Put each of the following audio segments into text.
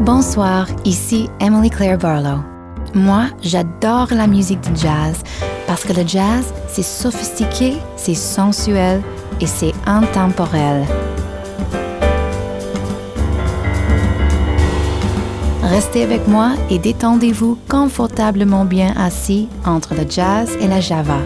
Bonsoir, ici Emily Claire Barlow. Moi, j'adore la musique du jazz parce que le jazz, c'est sophistiqué, c'est sensuel et c'est intemporel. Restez avec moi et détendez-vous confortablement bien assis entre le jazz et la java.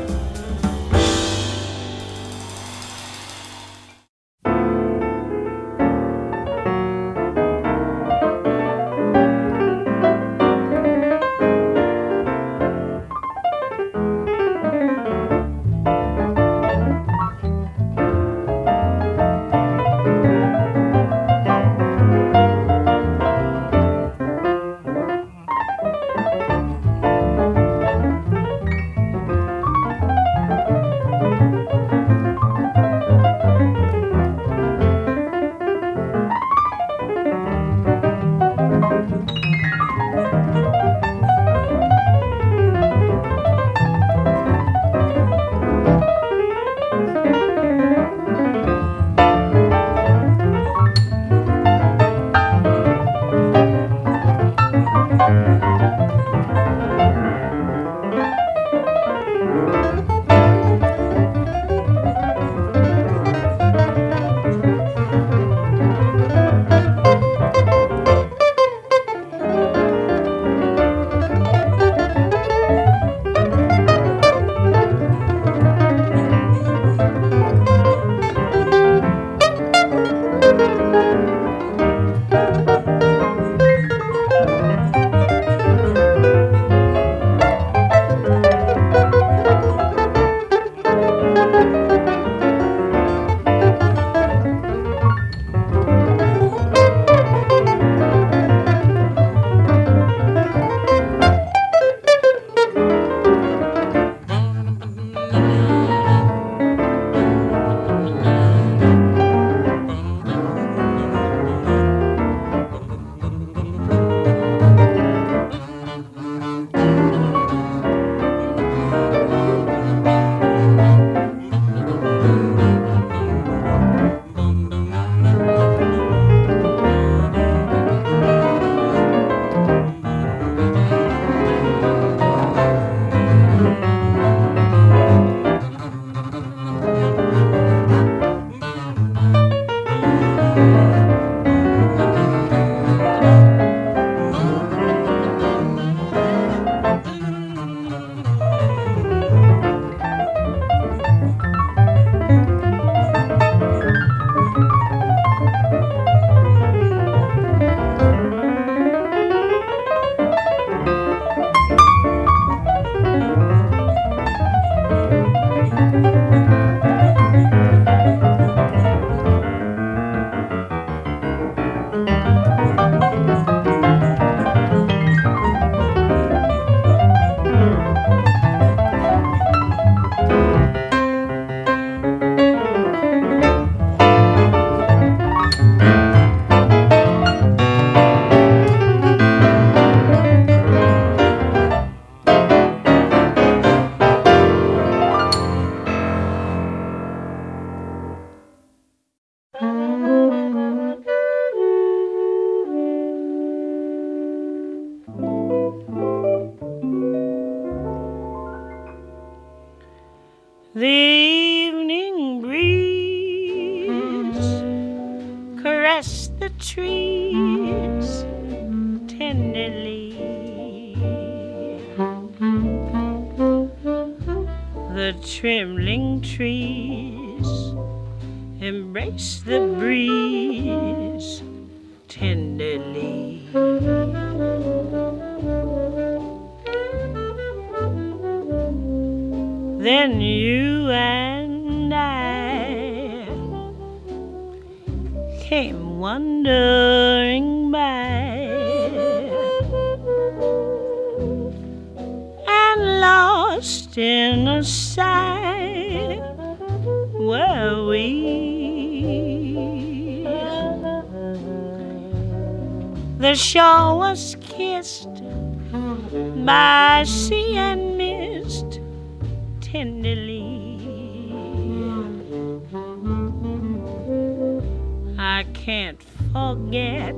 Forget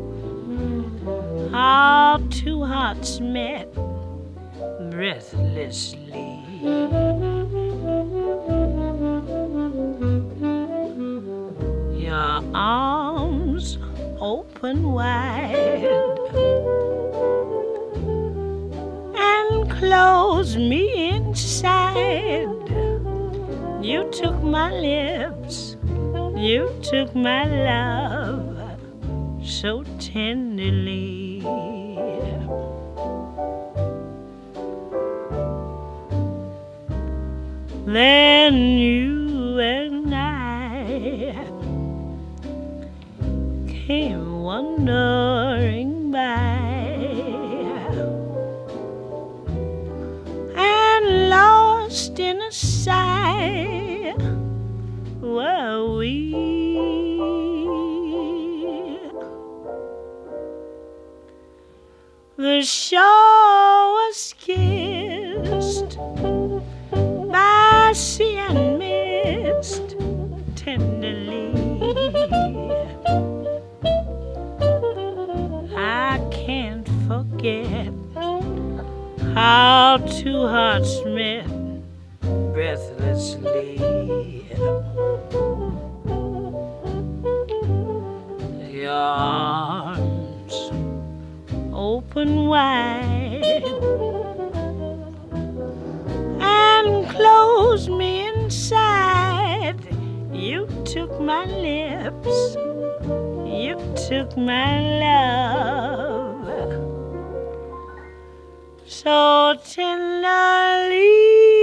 How two hearts met breathlessly. Your arms open wide and close me inside. You took my lips, you took my love so tenderly. Then you and I came wandering by and lost in a sigh were we. The shore was kissed by sea and mist tenderly. I can't forget how two hearts met breathlessly. Your open wide and close me inside. You took my lips, you took my love so tenderly.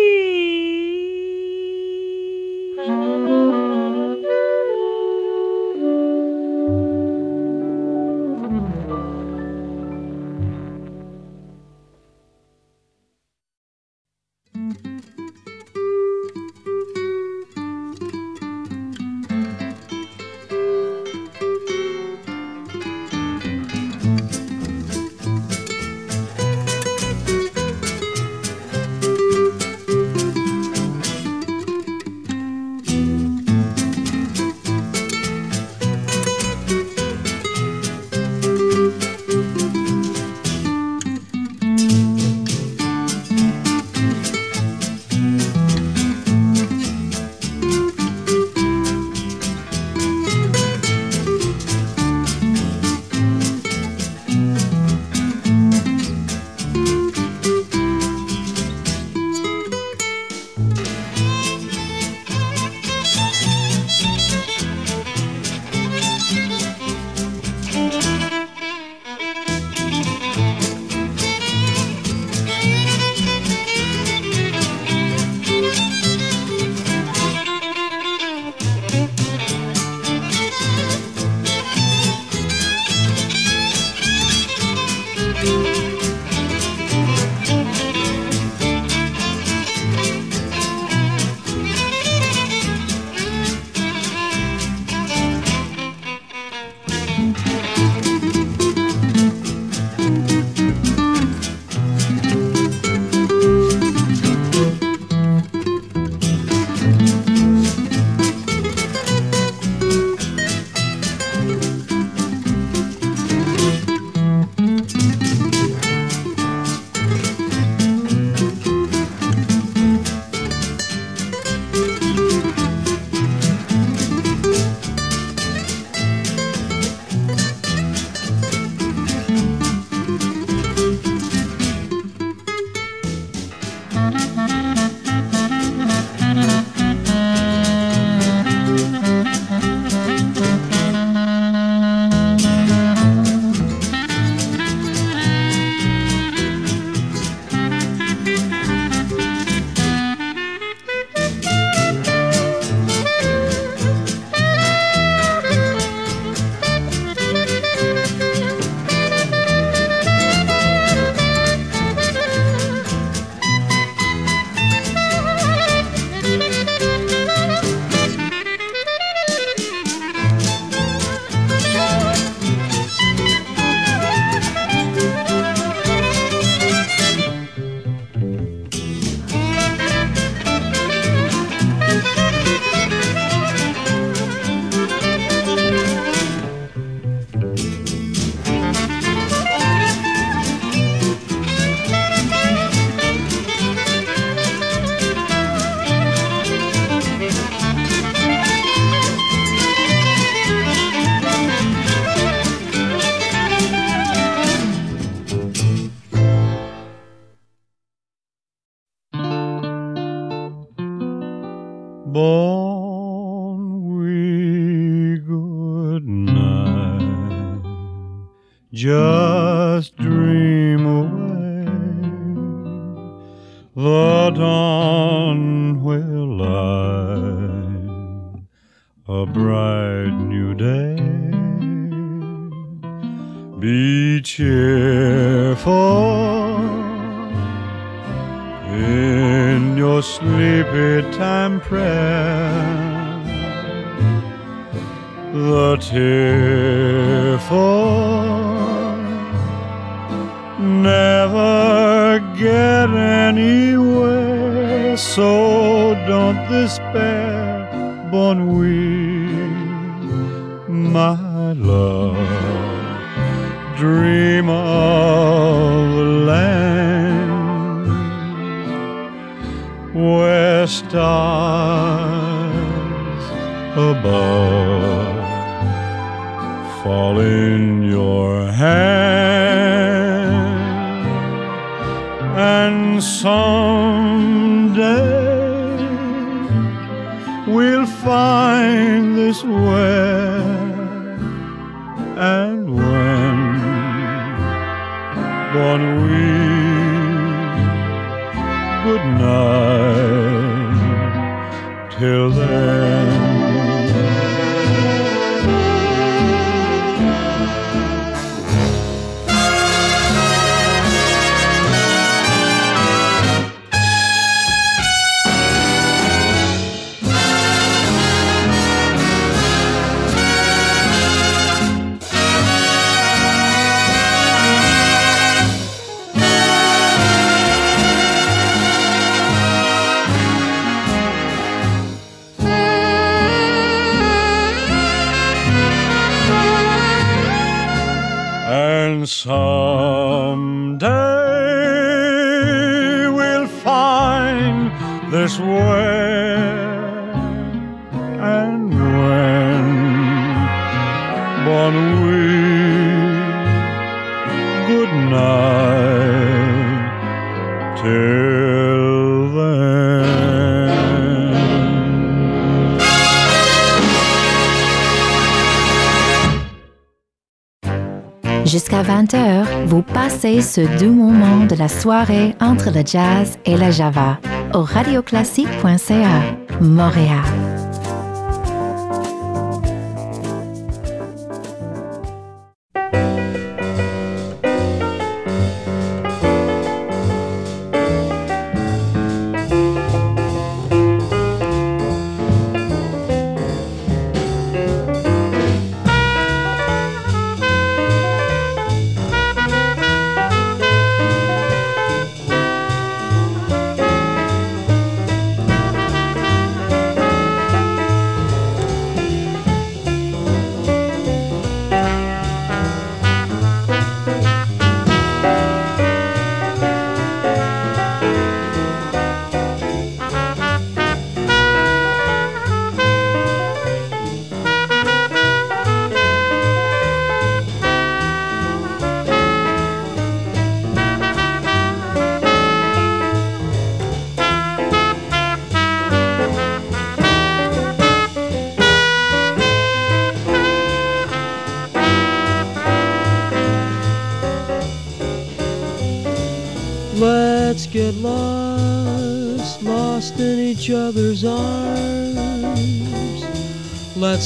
Vous passez ce doux moment de la soirée entre le jazz et la java au radioclassique.ca, Montréal.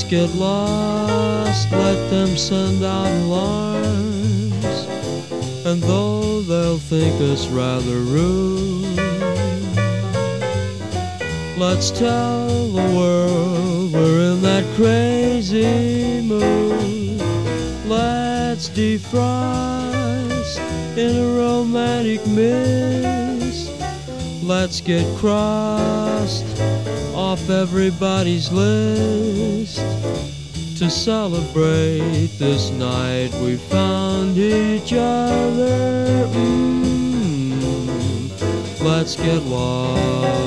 Get lost, let them send out alarms. And though they'll think us rather rude, let's tell the world we're in that crazy mood. Let's defrost in a romantic mist. Let's get crossed off everybody's list to celebrate this night we found each other. Mm, let's get lost.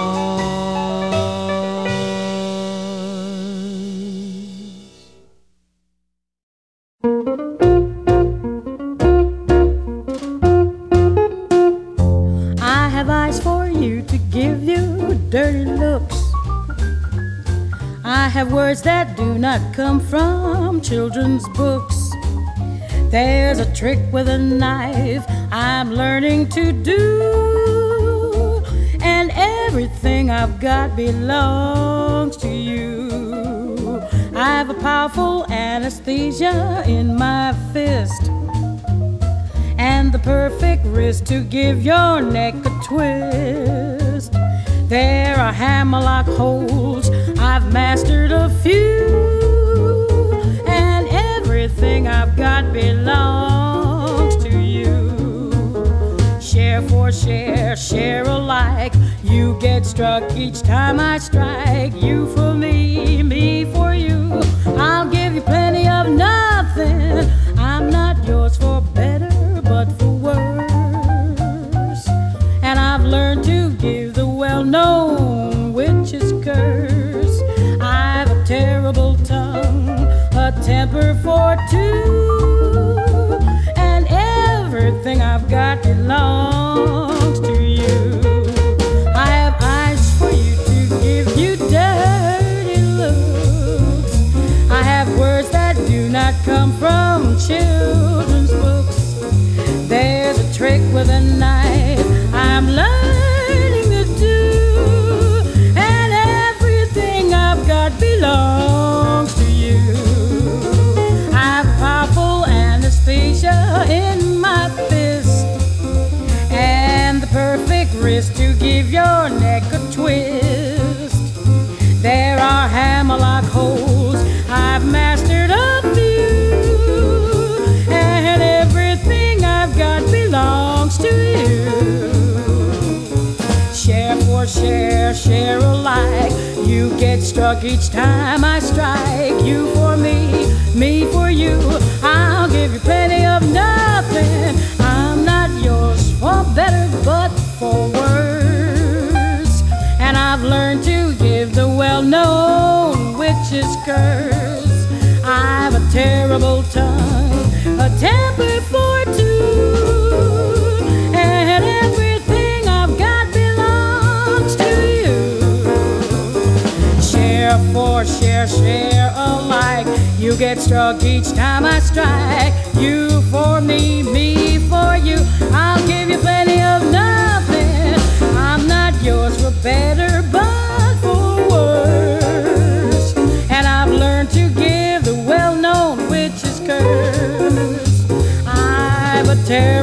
Not come from children's books. There's a trick with a knife I'm learning to do. And everything I've got belongs to you. I have a powerful anesthesia in my fist and the perfect wrist to give your neck a twist. There are hammerlock holds, I've mastered a few, struck each time I strike. You for me, me for you. I'll give you plenty of nothing. I'm not yours for better, but for worse. And I've learned to give the well known witch's curse. I've a terrible tongue, a temper for two, and everything I've got belongs a knife I'm learning alike. You get struck each time I strike. You for me, me for you. I'll give you plenty of nothing. I'm not yours for better, but for worse. And I've learned to give the well known witch's curse. I've a terrible tongue, share, share alike. You get struck each time I strike. You for me, me for you. I'll give you plenty of nothing. I'm not yours for better, but for worse. And I've learned to give the well known witch's curse. I've a terrible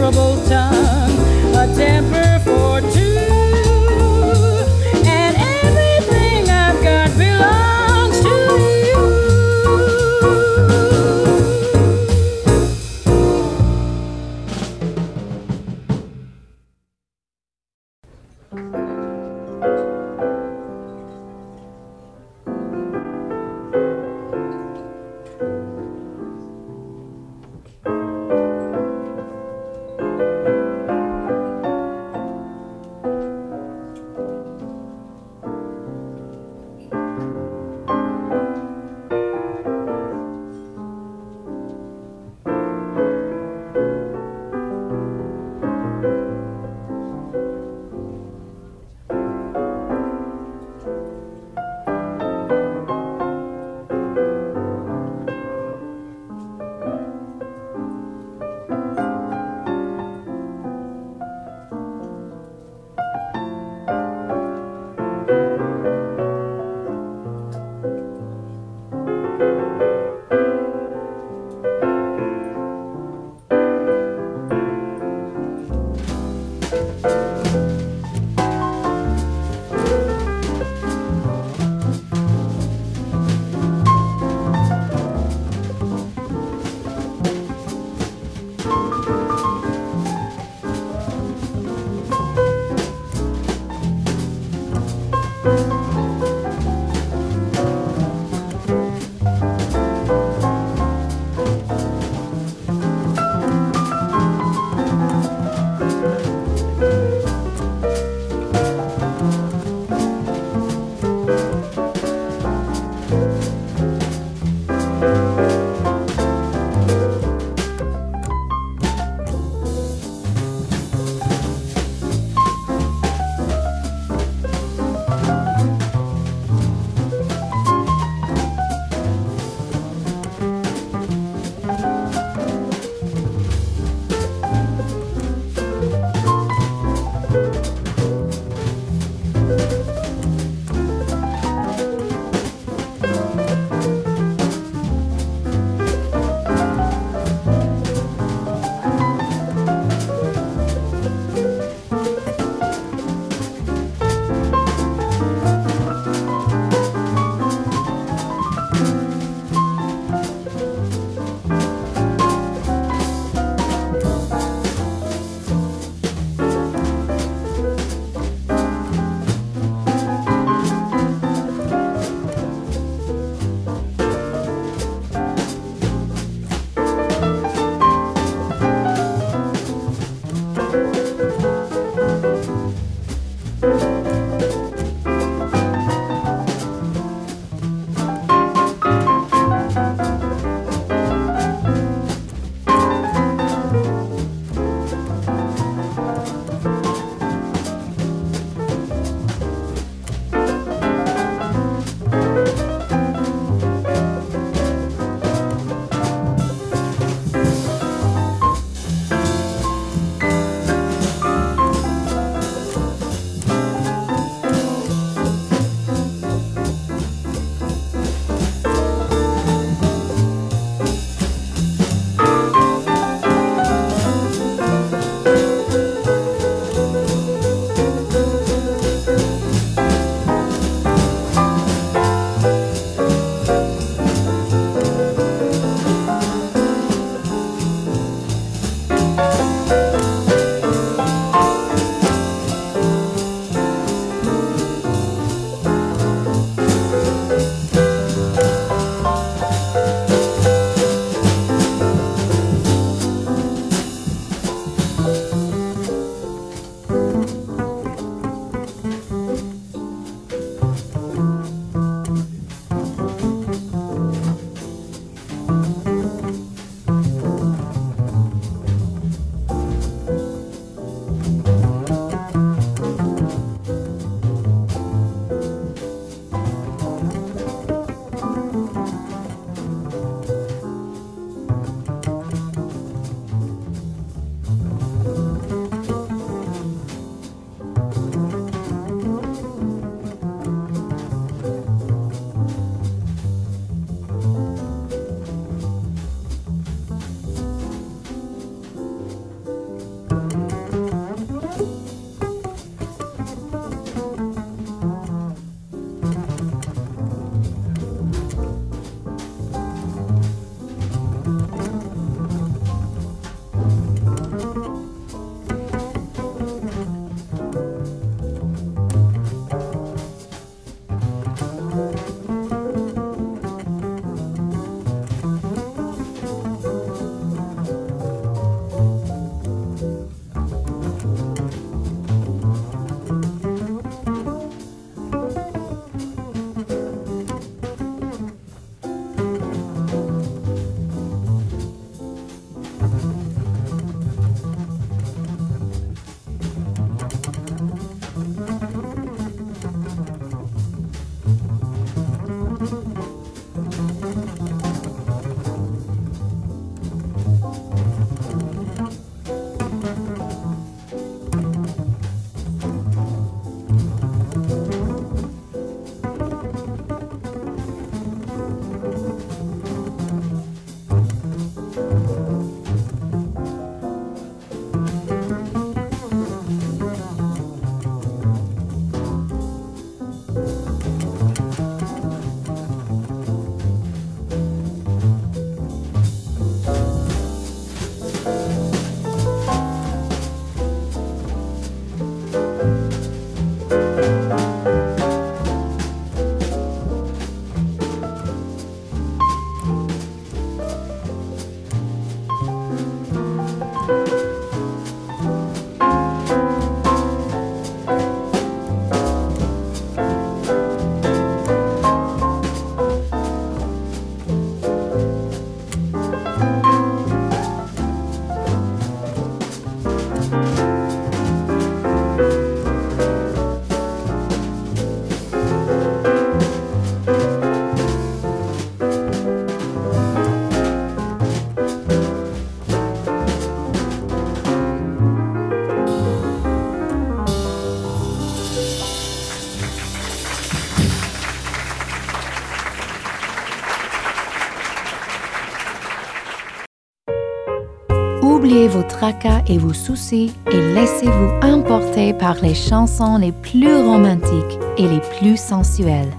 Vos tracas et vos soucis et laissez-vous emporter par les chansons les plus romantiques et les plus sensuelles,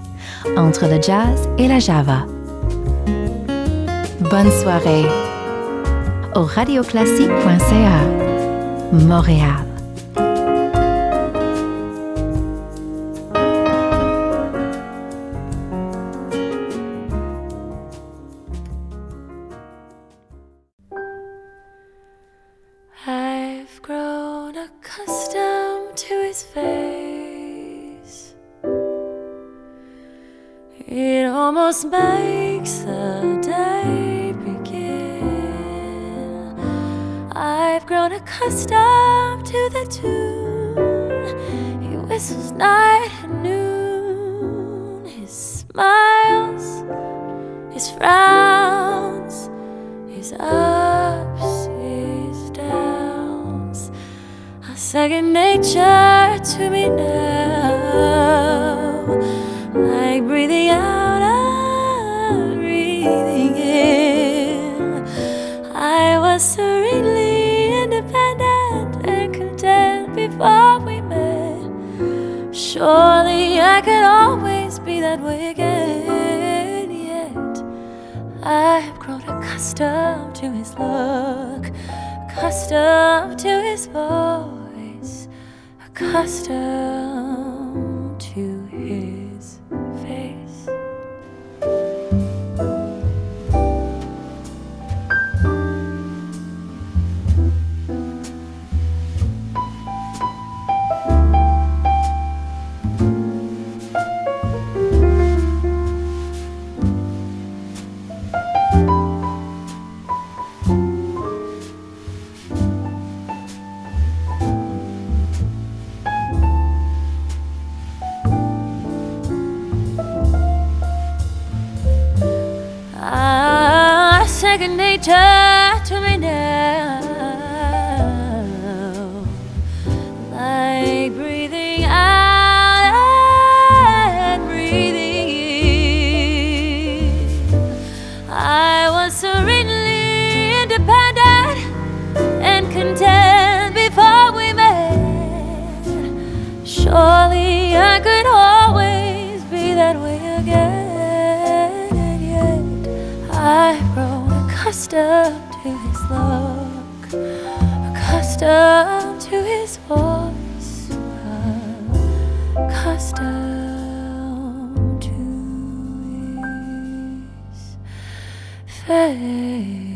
entre le jazz et la java. Bonne soirée au radioclassique.ca, Montréal. to his look, accustomed to his voice, accustomed to his face.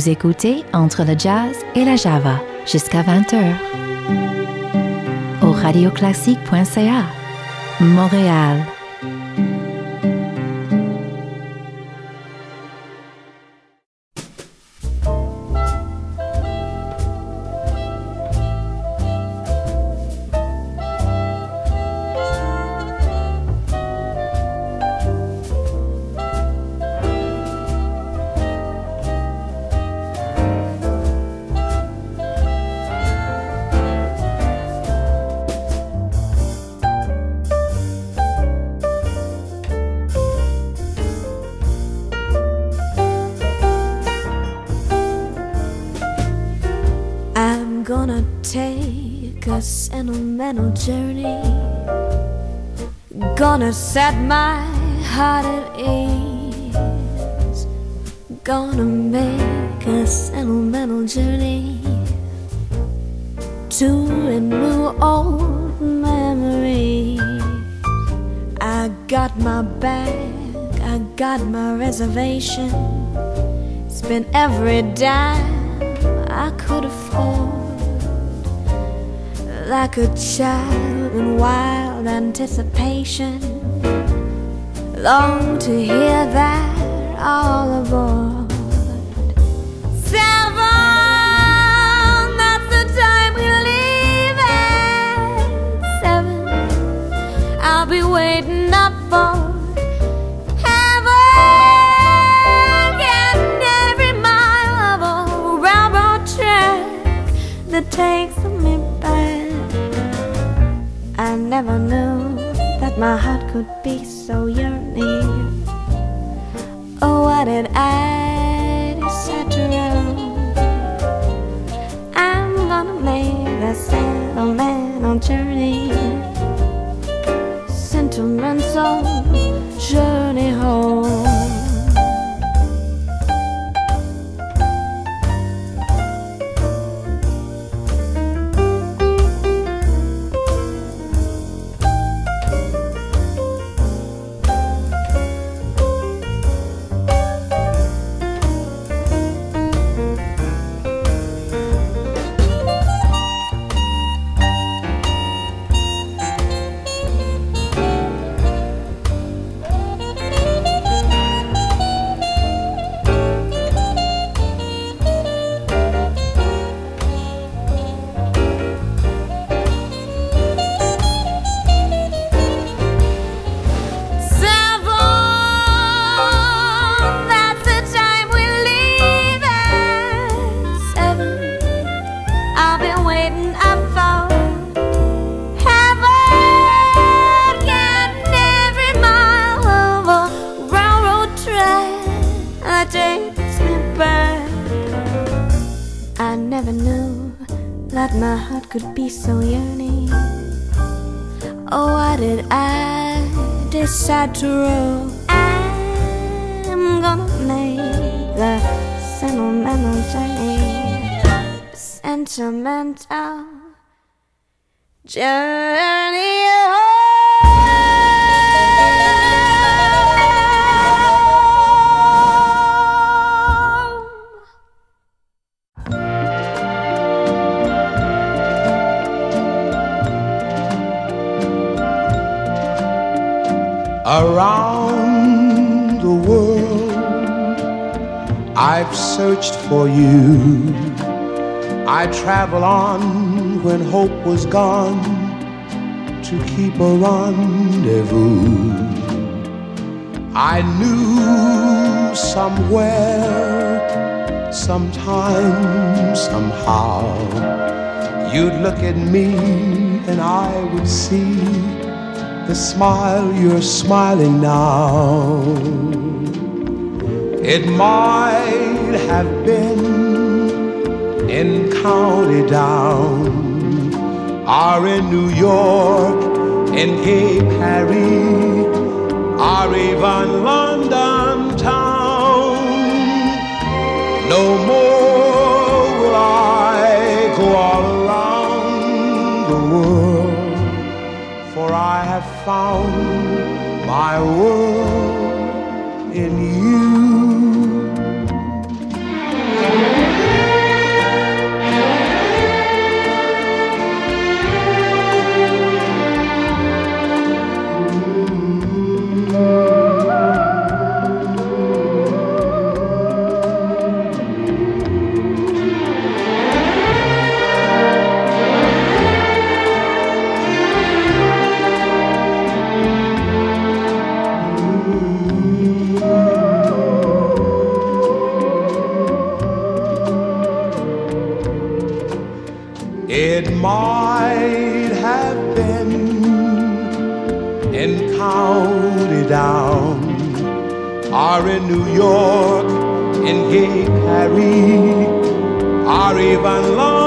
Vous écoutez Entre le jazz et la java jusqu'à 20h. Au radioclassique.ca, Montréal. Set my heart at ease. Gonna make a sentimental journey to renew old memories. I got my bag, I got my reservation. Spent every dime I could afford. Like a child in wild anticipation. Long to hear that all aboard. Seven, that's the time we leave at seven. I'll be waiting up for heaven. Getting every mile of a railroad track that takes me back. I never knew that my heart could be Around the world, I've searched for you. I travel on when hope was gone to keep a rendezvous. I knew somewhere, sometime, somehow, you'd look at me and I would see the smile you're smiling now. It might have been in County Down, or in New York, in gay Paree, or even London town. No more. found my world. Are in New York, in Gay Paris, are even long.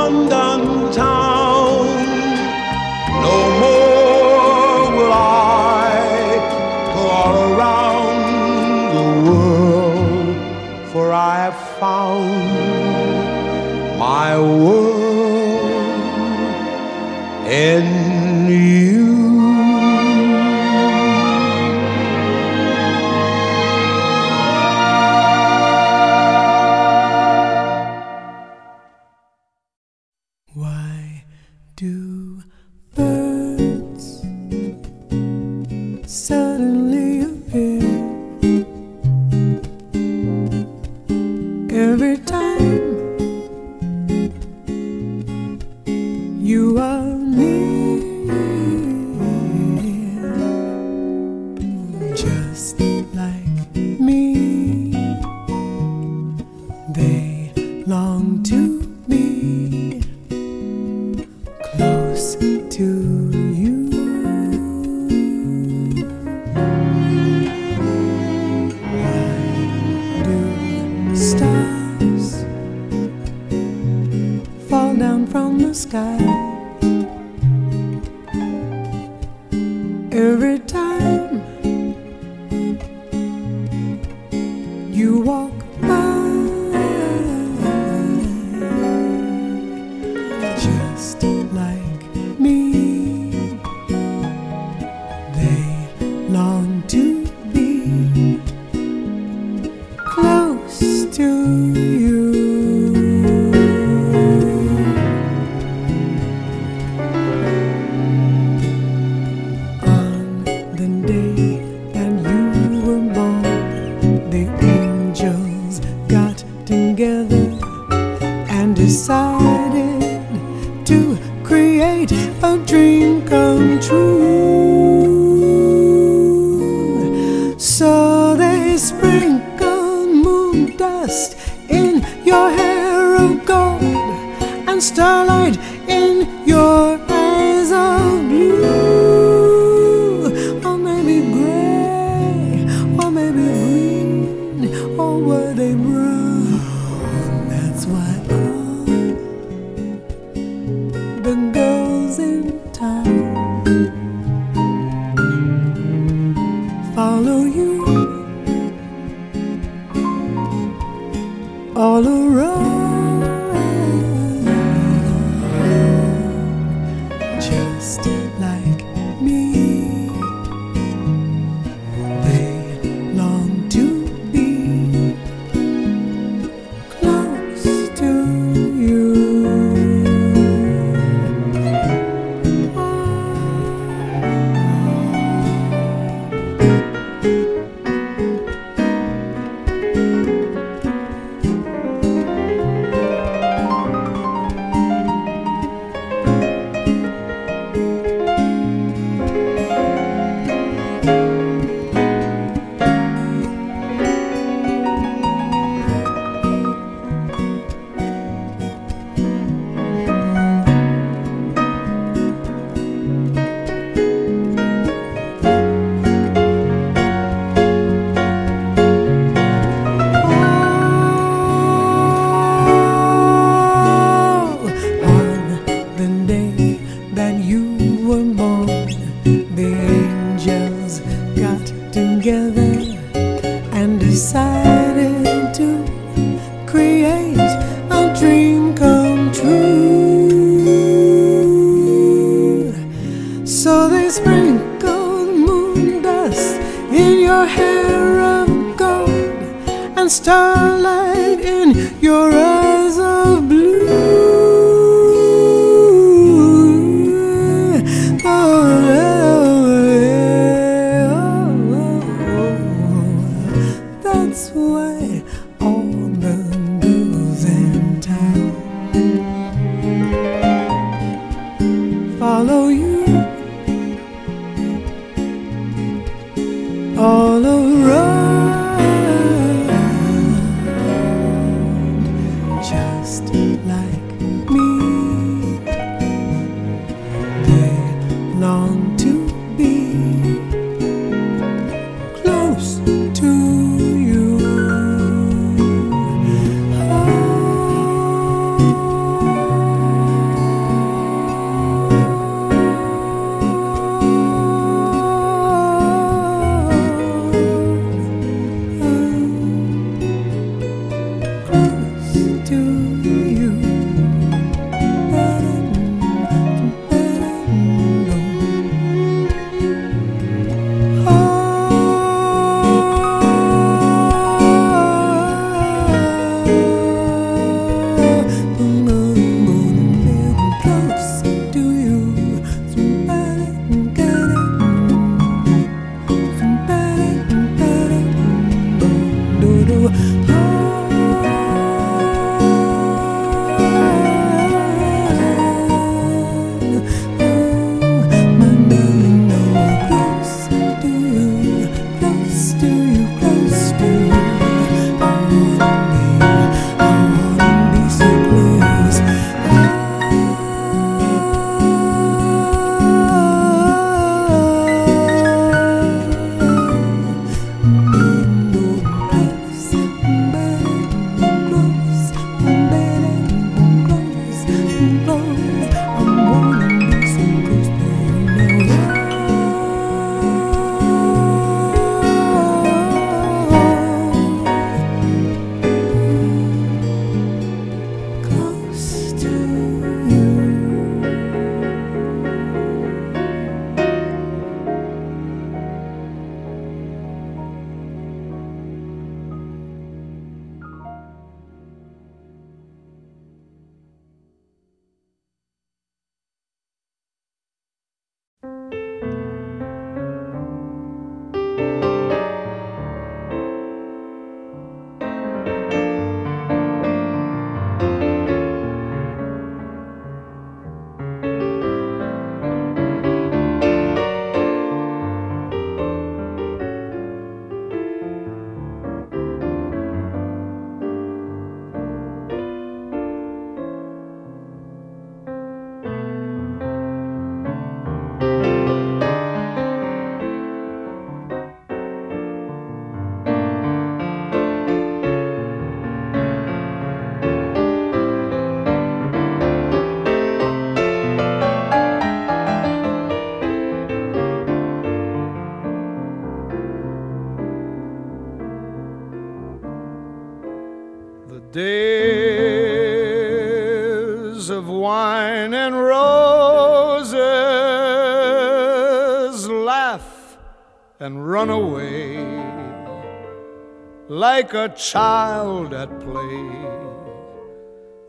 Like a child at play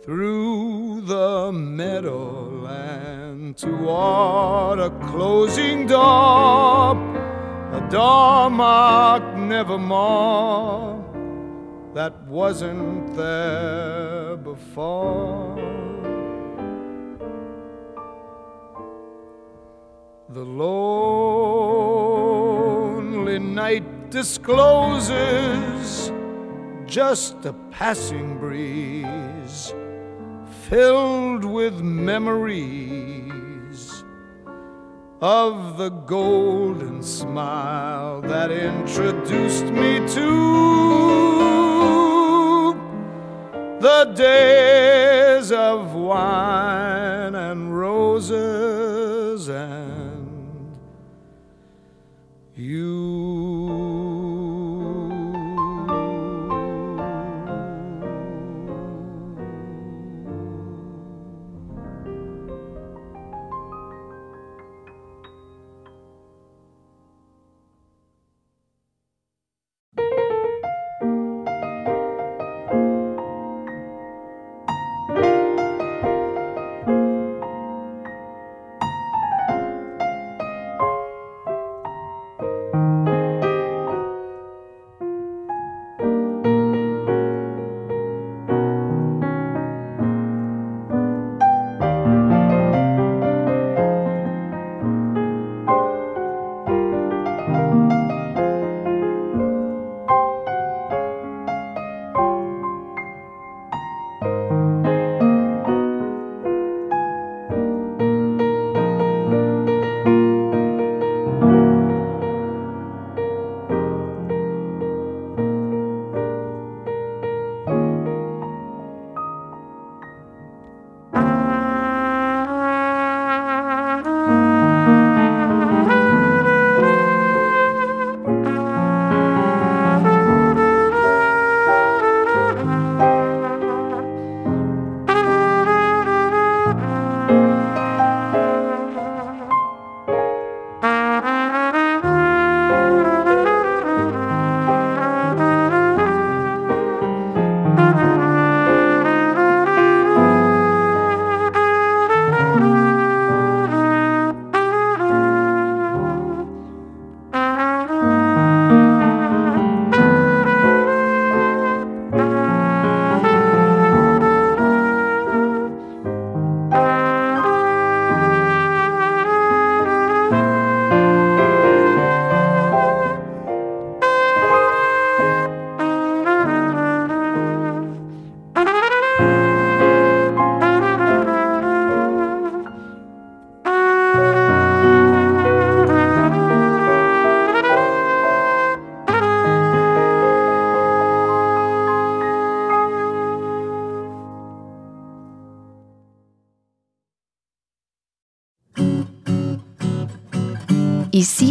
through the meadowland toward a closing door, a door marked nevermore that wasn't there before. The lonely night discloses just a passing breeze filled with memories of the golden smile that introduced me to the days of wine and roses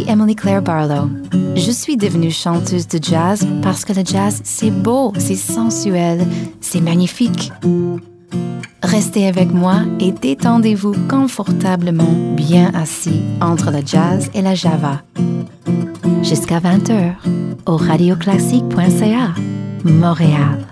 Emily Claire Barlow. Je suis devenue chanteuse de jazz parce que le jazz, c'est beau, c'est sensuel, c'est magnifique. Restez avec moi et détendez-vous confortablement bien assis entre le jazz et la java. Jusqu'à 20h au radioclassique.ca, Montréal.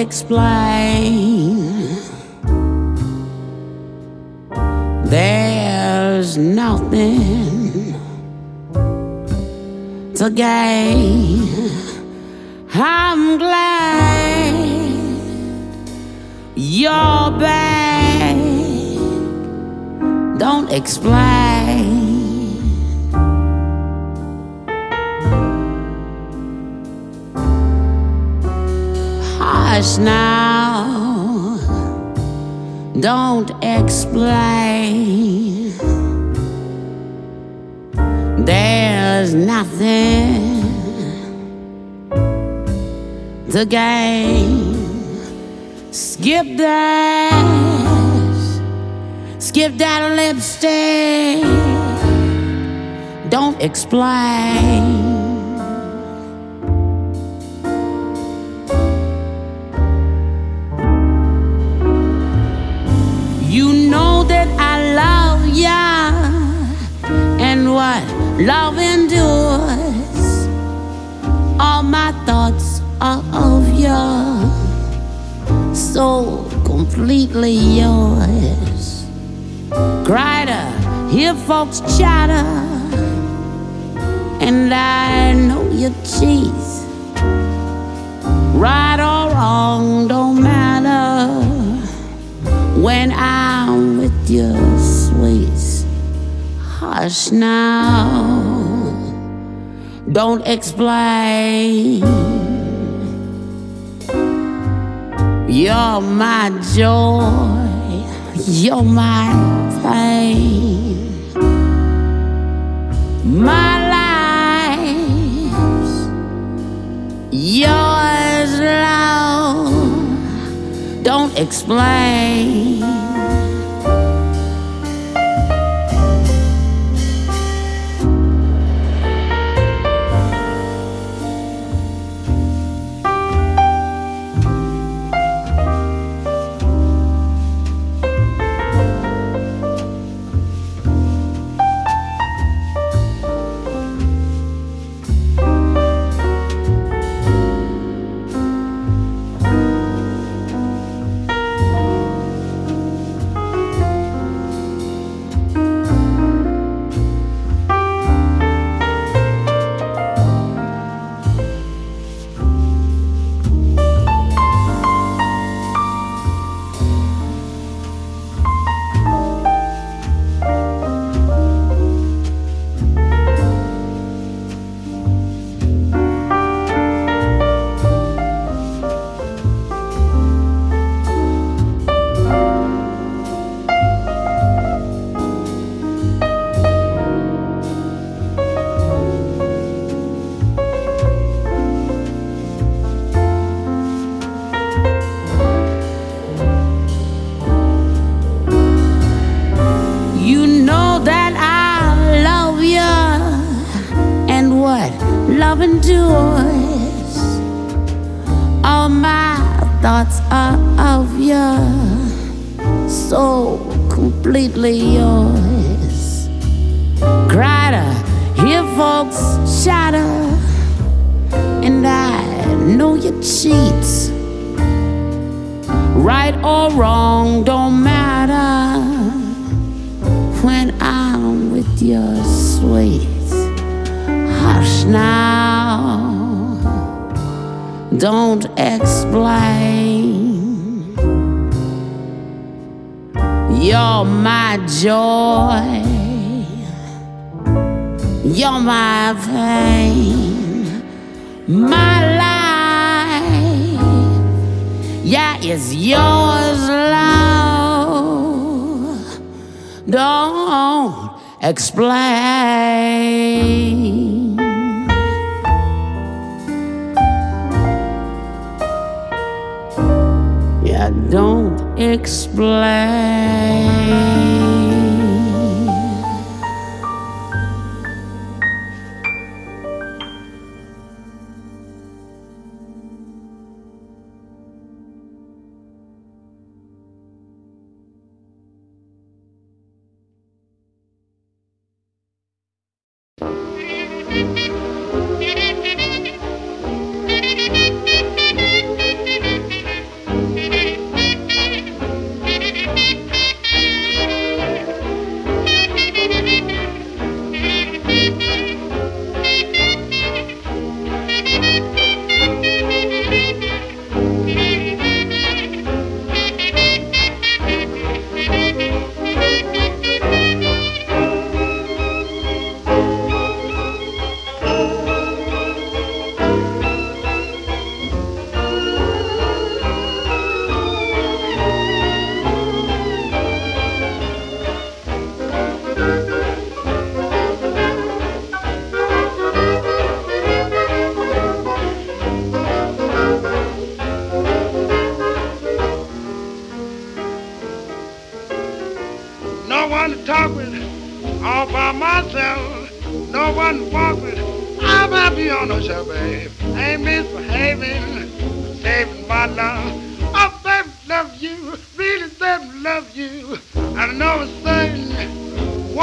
Explain. There's nothing to gain. I'm glad you're back. Don't explain. Explain. There's nothing to gain. Skip that, skip that lipstick. Don't explain. Love endures. All my thoughts are of you, so completely yours. To hear folks chatter, and I know you cheat. Right or wrong, don't matter when I'm with you, sweet. Hush now, don't explain. You're my joy, you're my pain, my life's yours, love don't explain.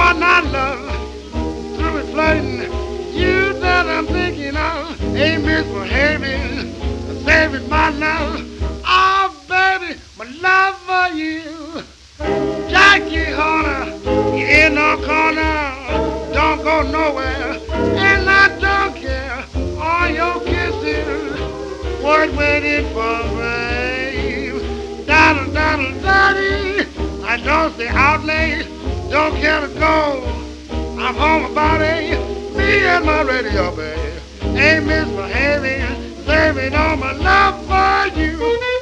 I love, through it flirting. You that I'm thinking of, ain't misbehaving, saving my love. Oh, baby, my love for you. Jackie Horner, you in no corner, don't go nowhere, and I don't care. All your kisses, worth waiting for, babe. Daddle, daddle, daddy, I don't say outlay, don't care to go. I'm home about it, me and my radio, babe. Ain't misbehaving, saving all my love for you.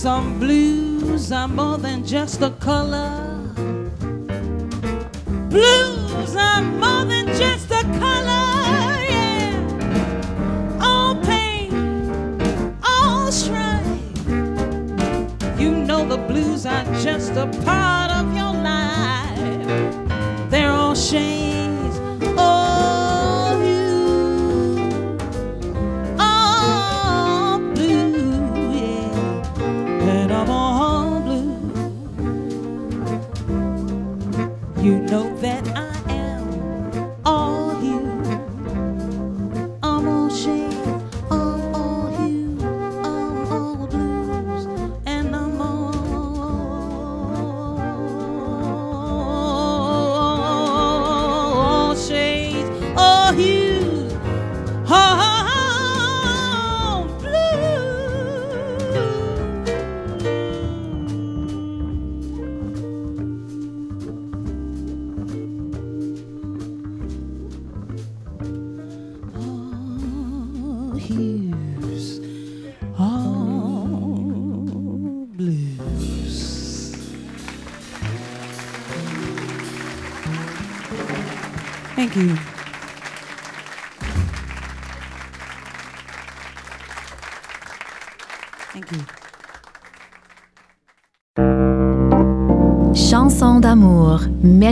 Some blues are more than just a color. Blues are more than just a color, yeah. All pain, all strife. You know the blues are just a part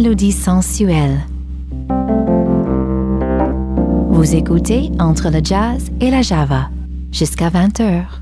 mélodie sensuelle. Vous écoutez Entre le jazz et la java jusqu'à 20h.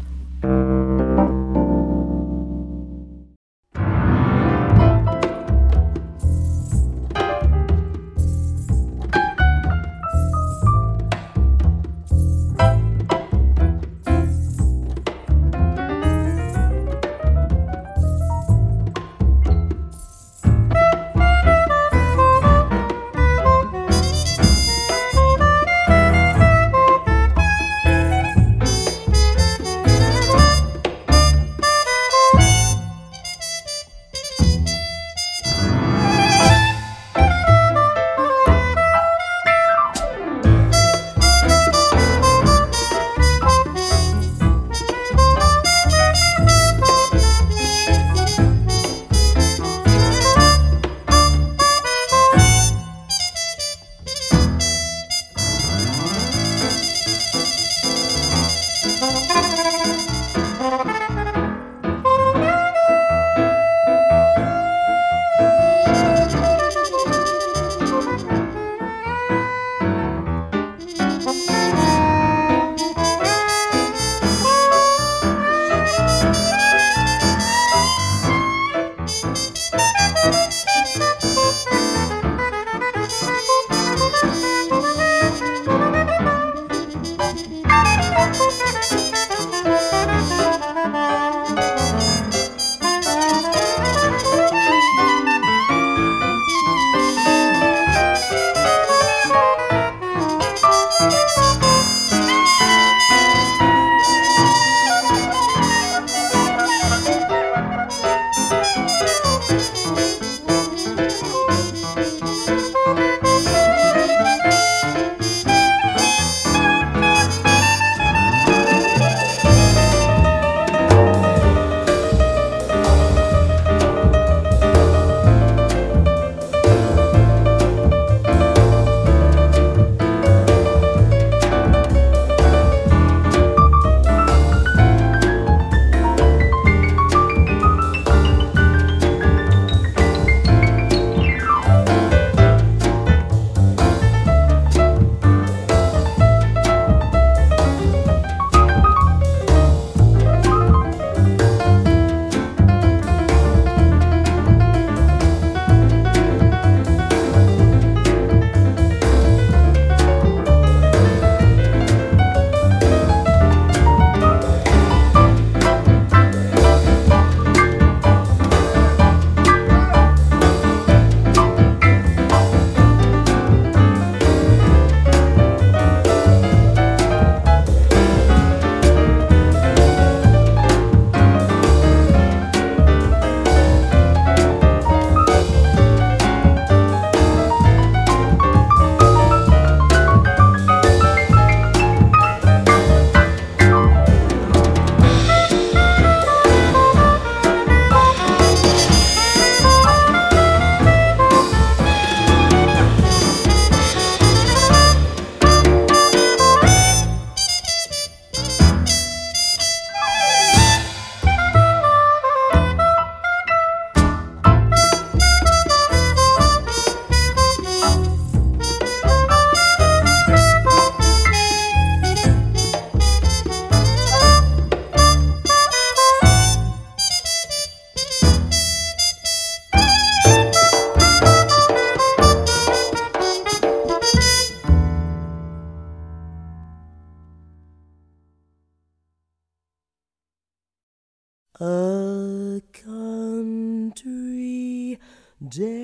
dance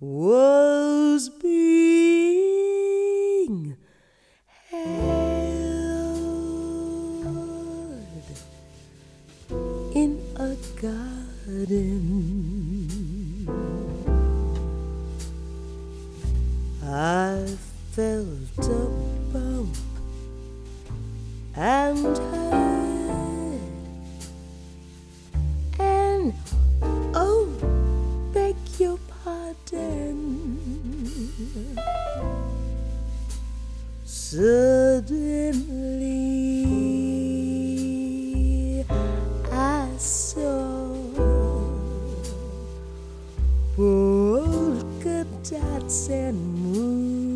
was being held in a garden. I felt a bump and your pardon. Suddenly, I saw polka dots and moon.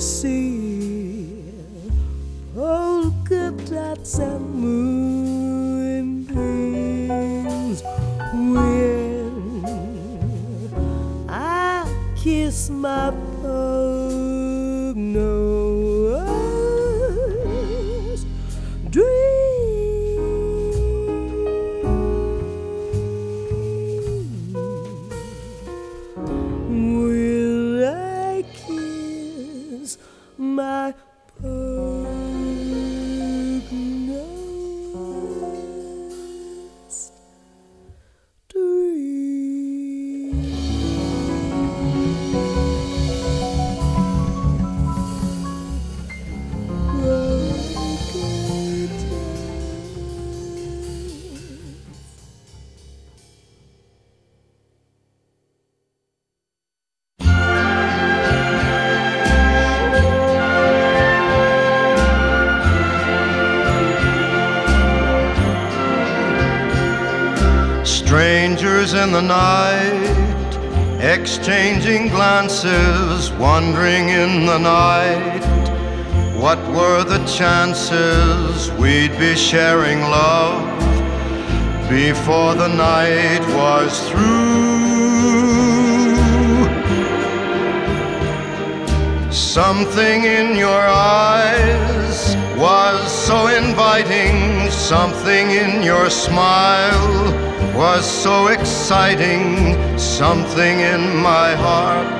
see. Wandering in the night. What were the chances we'd be sharing love before the night was through? Something in your eyes was so inviting, something in your smile was so exciting, something in my heart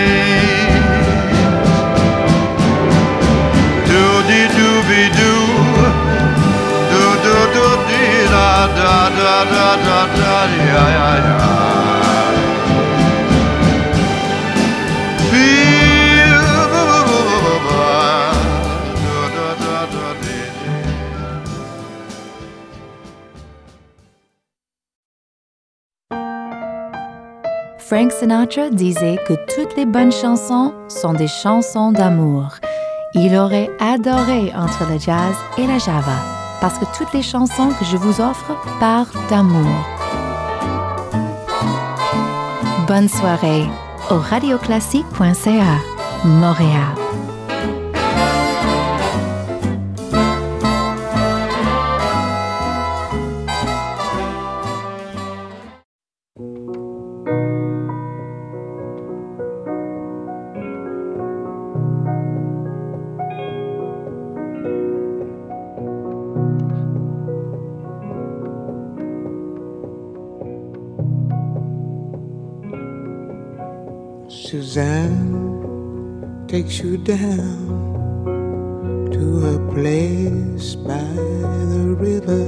Frank Sinatra disait que toutes les bonnes chansons sont des chansons d'amour. Il aurait adoré entre le jazz et la java, parce que toutes les chansons que je vous offre parlent d'amour. Bonne soirée au radioclassique.ca, Montréal. Takes you down to a place by the river.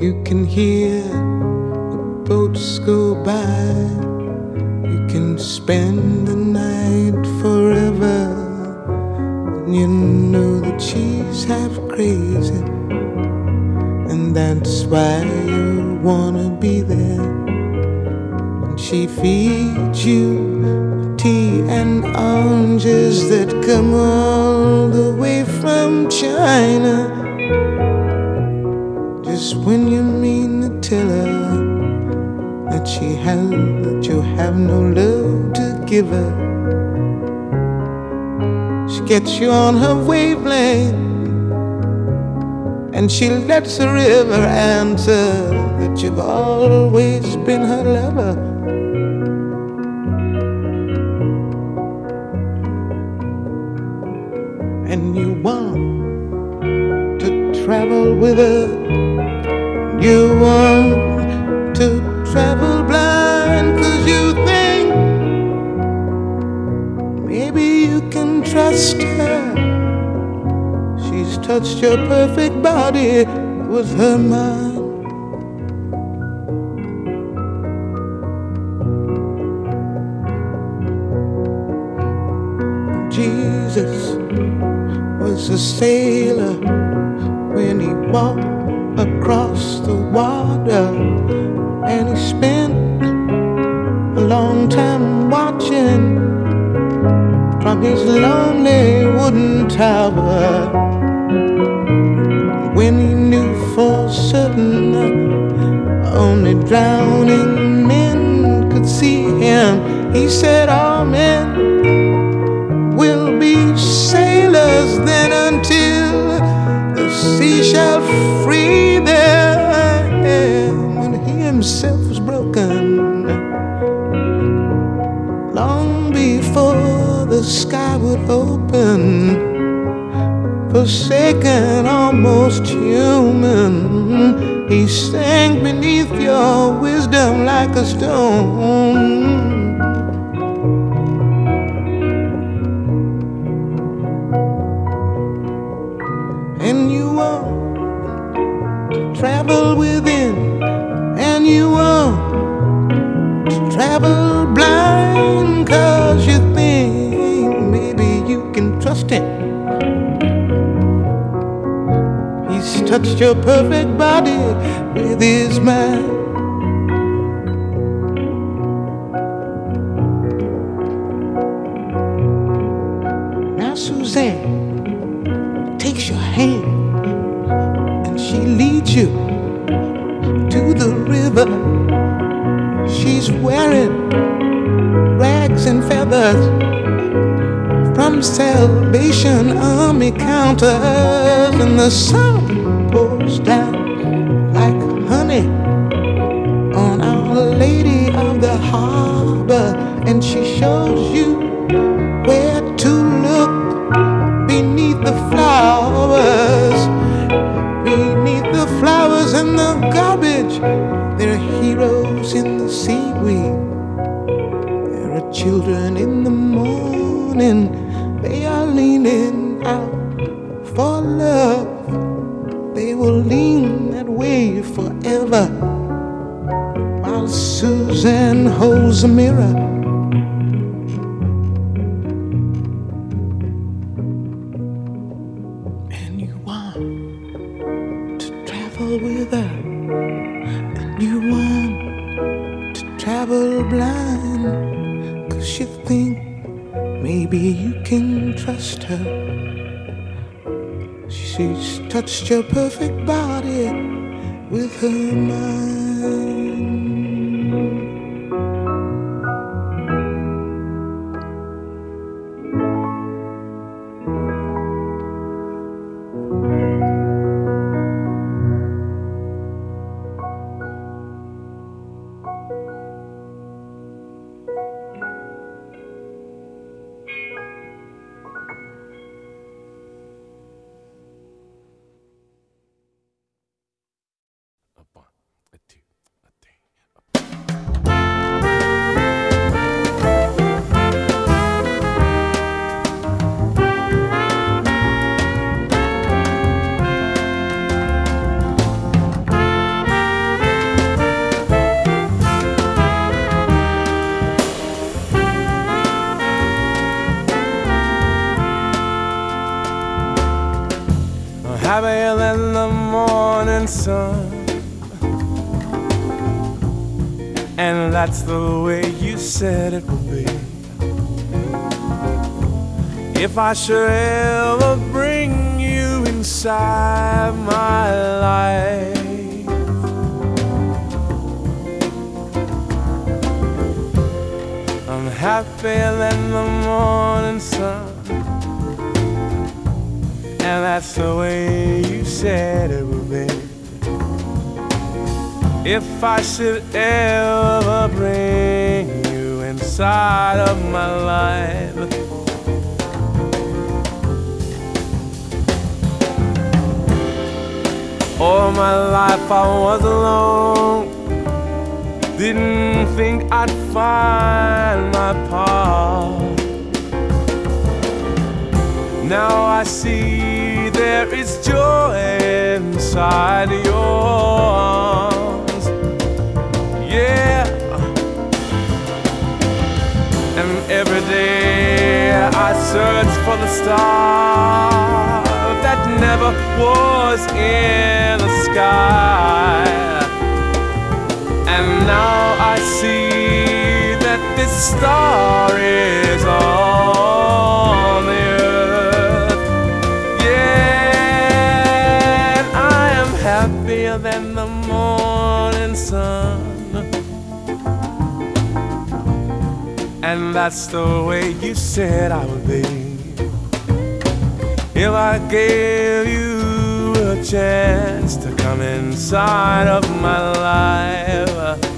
You can hear the boats go by. You can spend the night forever. And you know that she's half crazy. And that's why you wanna she feeds you tea and oranges that come all the way from China. Just when you mean to tell her that she has, that you have no love to give her, she gets you on her wavelength. And she lets the river answer that you've always been her lover. Your perfect body was her mind. If I should ever bring you inside my life. I'm happier than the morning sun. And that's the way you said it would be. If I should ever bring you inside of my life. All my life I was alone. Didn't think I'd find my path. Now I see there is joy inside your arms. Yeah. And every day I search for the stars never was in the sky. And now I see that this star is on the earth. Yeah, I am happier than the morning sun. And that's the way you said I would be. If I gave you a chance to come inside of my life.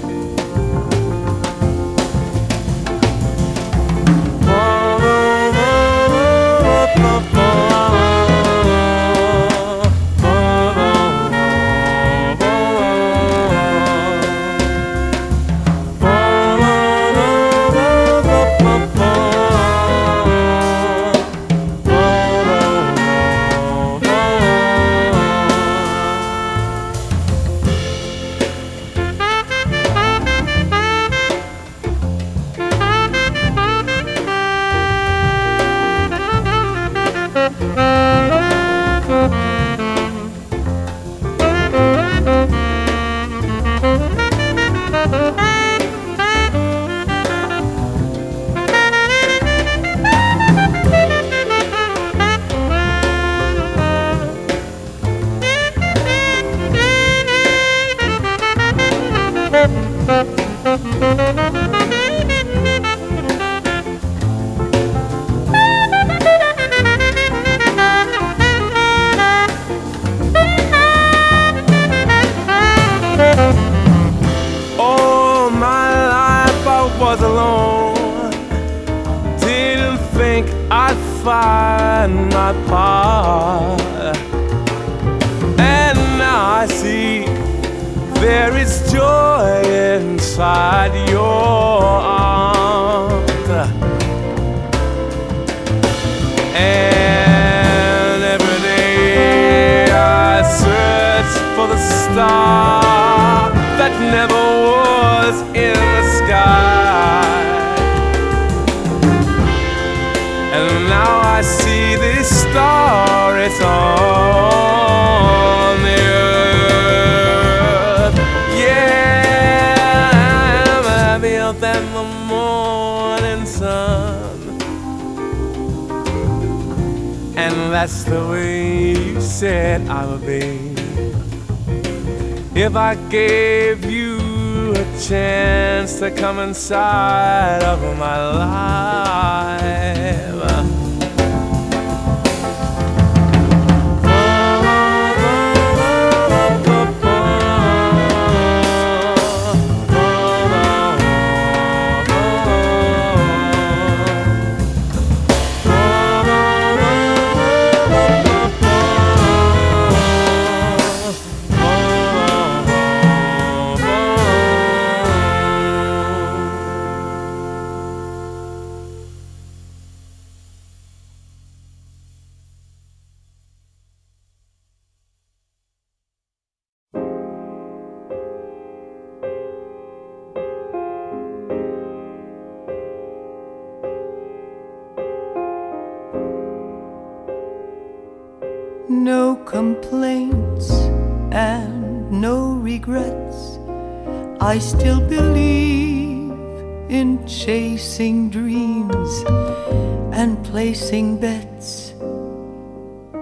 Bets.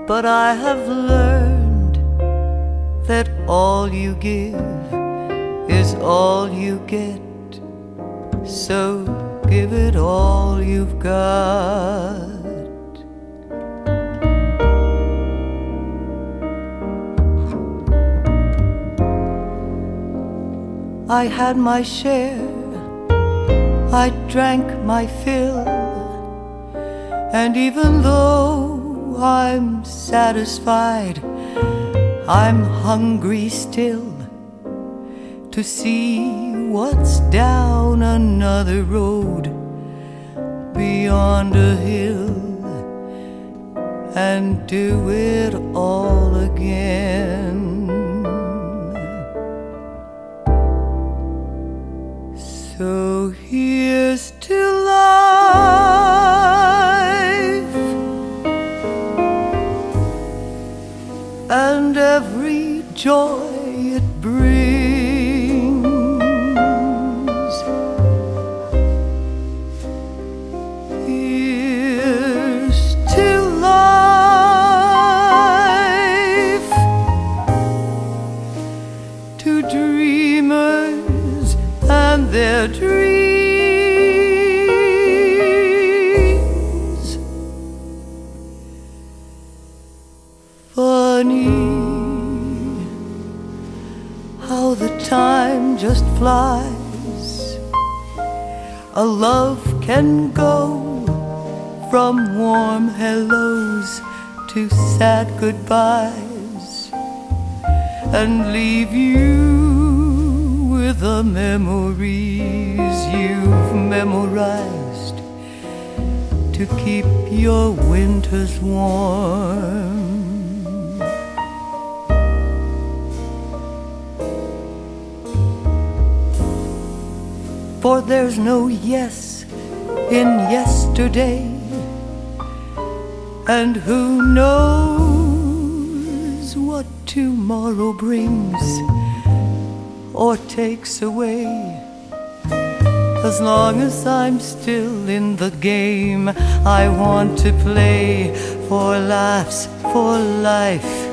But I have learned that all you give is all you get. So give it all you've got. I had my share, I drank my fill, and even though I'm satisfied, I'm hungry still to see what's down another road beyond a hill and do it all again. So 就 flies. A love can go from warm hellos to sad goodbyes and leave you with the memories you've memorized to keep your winters warm. For there's no yes in yesterday, and who knows what tomorrow brings or takes away. As long as I'm still in the game, I want to play for laughs, for life,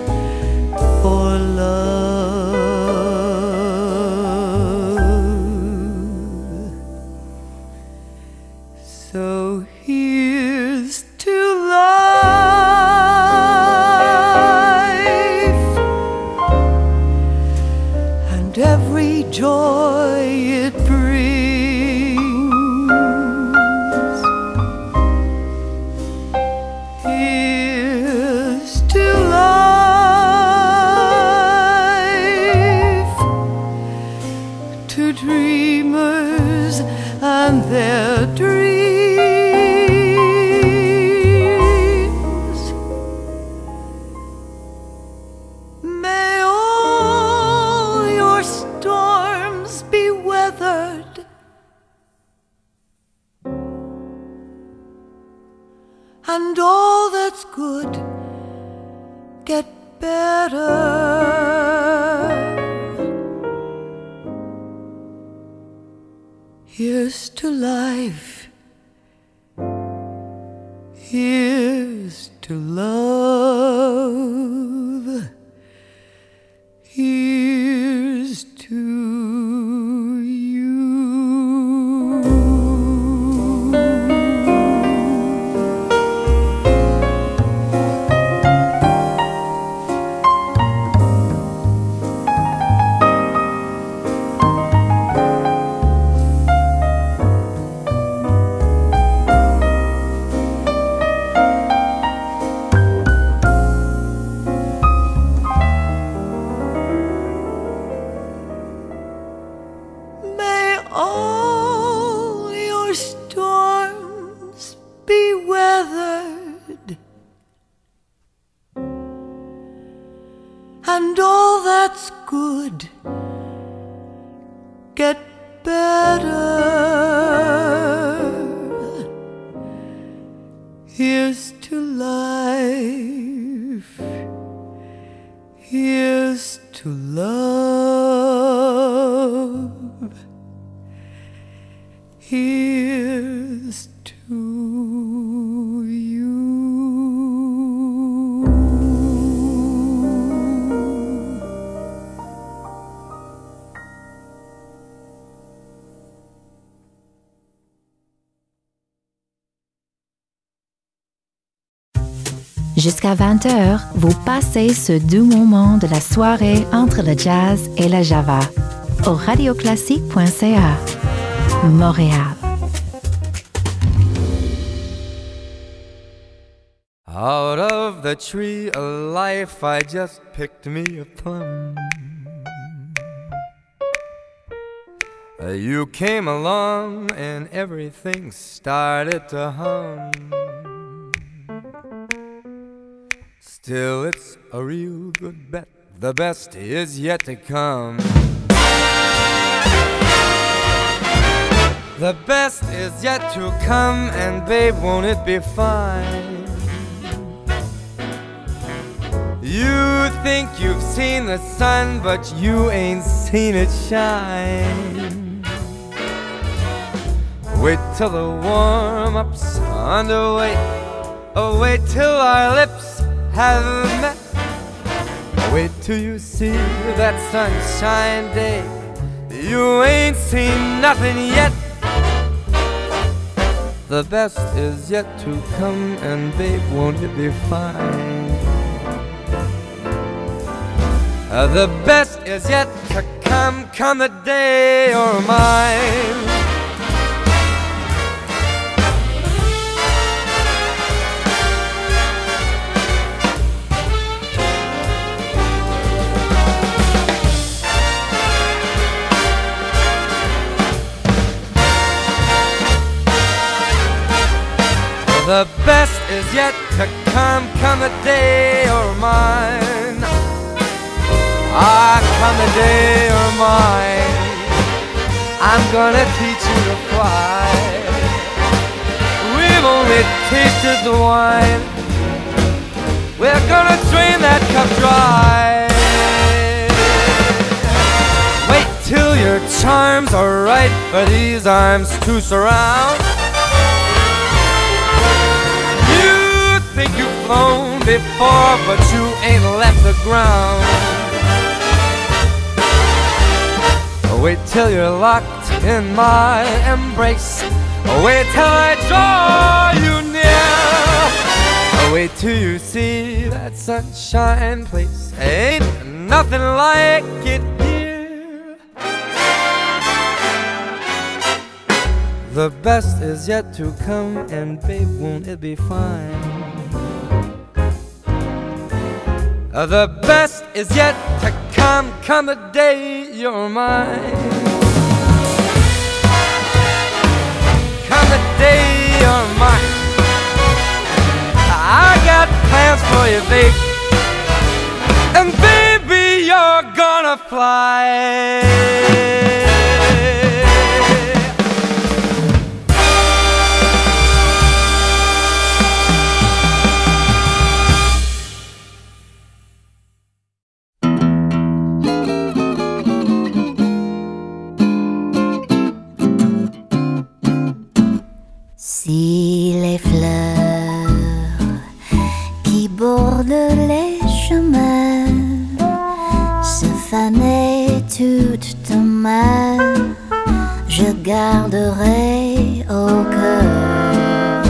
Jusqu'à 20h, vous passez ce doux moment de la soirée entre le jazz et la java au radioclassique.ca. Montréal. Out of the tree of life, I just picked me a plum. You came along and everything started to hum. Still, it's a real good bet. The best is yet to come. The best is yet to come, and babe, won't it be fine? You think you've seen the sun, but you ain't seen it shine. Wait till the warm up's underway. Oh, wait till our lips have met. Wait till you see that sunshine day. You ain't seen nothing yet. The best is yet to come, and babe, won't it be fine? Uh, the best is yet to come, come the day you're mine. The best is yet to come, come the day you're mine. Ah, come the day you're mine. I'm gonna teach you to fly. We've only tasted the wine. We're gonna drain that cup dry. Wait till your charms are right for these arms to surround. Think you've flown before, but you ain't left the ground. Wait till you're locked in my embrace. Wait till I draw you near. Wait till you see that sunshine place. Ain't nothing like it here. The best is yet to come, and babe, won't it be fine? The best is yet to come, come the day you're mine. Come the day you're mine. I got plans for you, babe. And baby, you're gonna fly. Se fanaient toutes en main, je garderai au cœur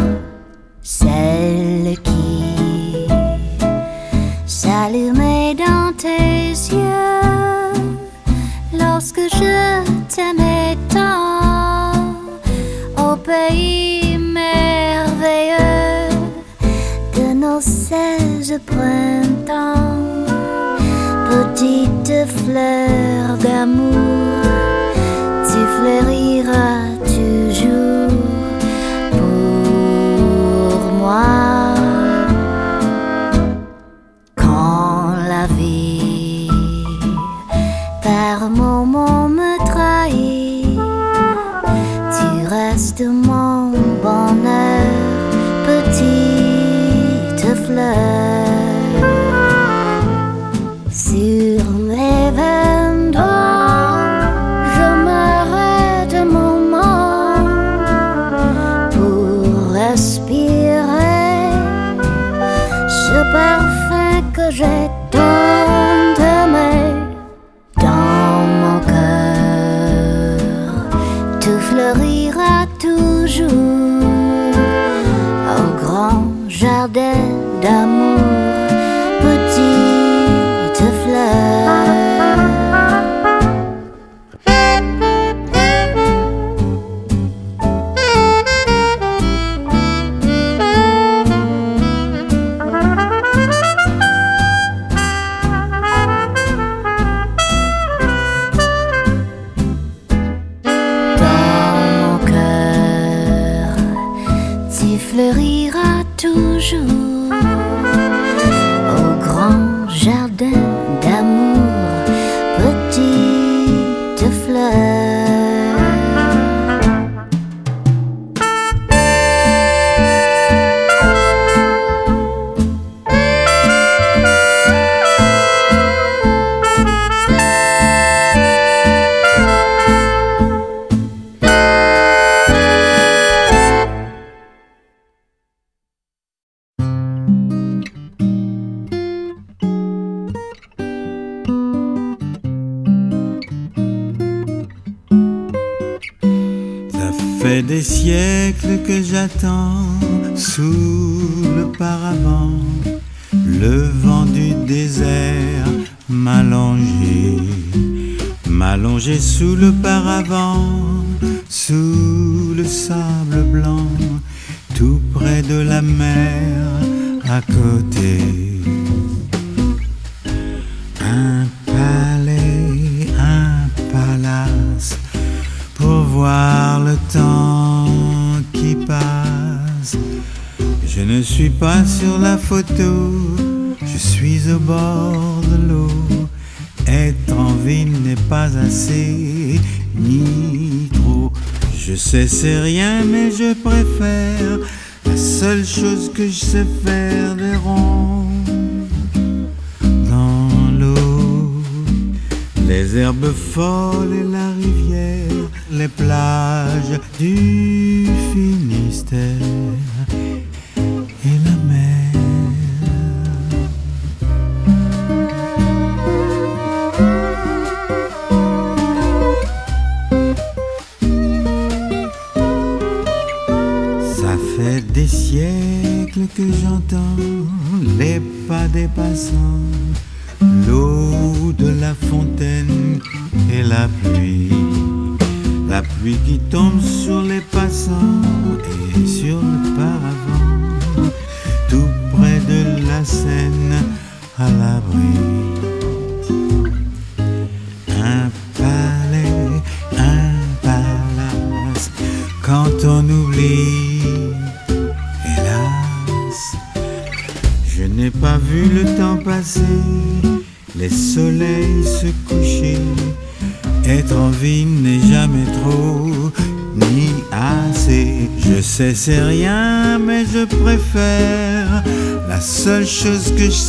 celle qui s'allumait dans tes yeux lorsque je t'aimais tant au pays merveilleux de nos seize printemps. Petite fleur d'amour, tu fleuriras toujours pour moi. Quand la vie par moments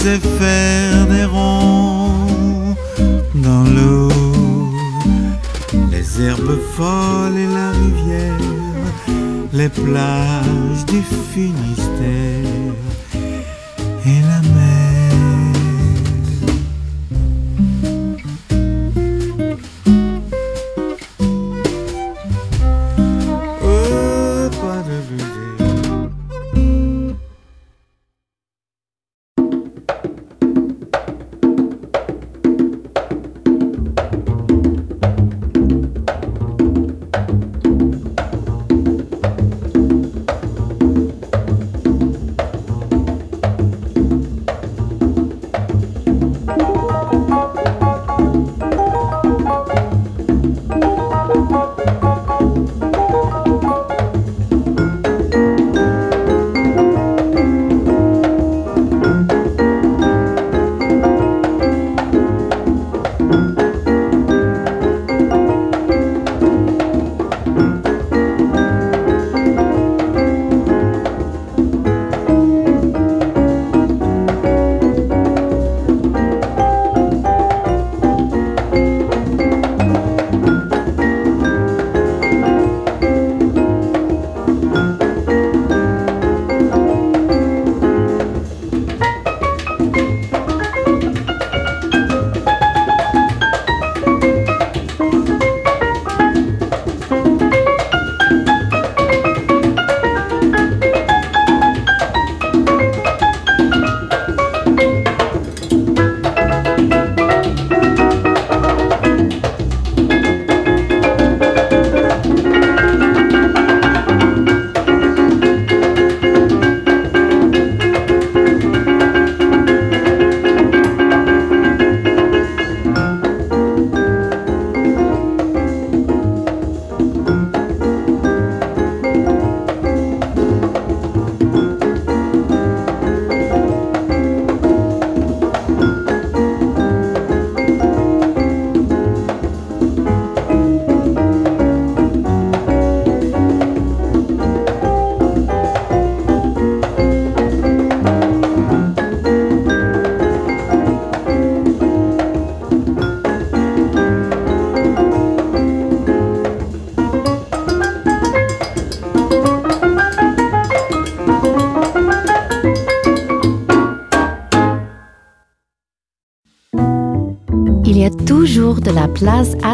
chose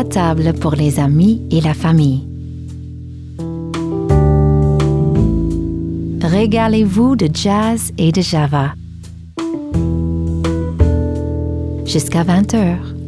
table pour les amis et la famille. Régalez-vous de jazz et de java. Jusqu'à 20 heures.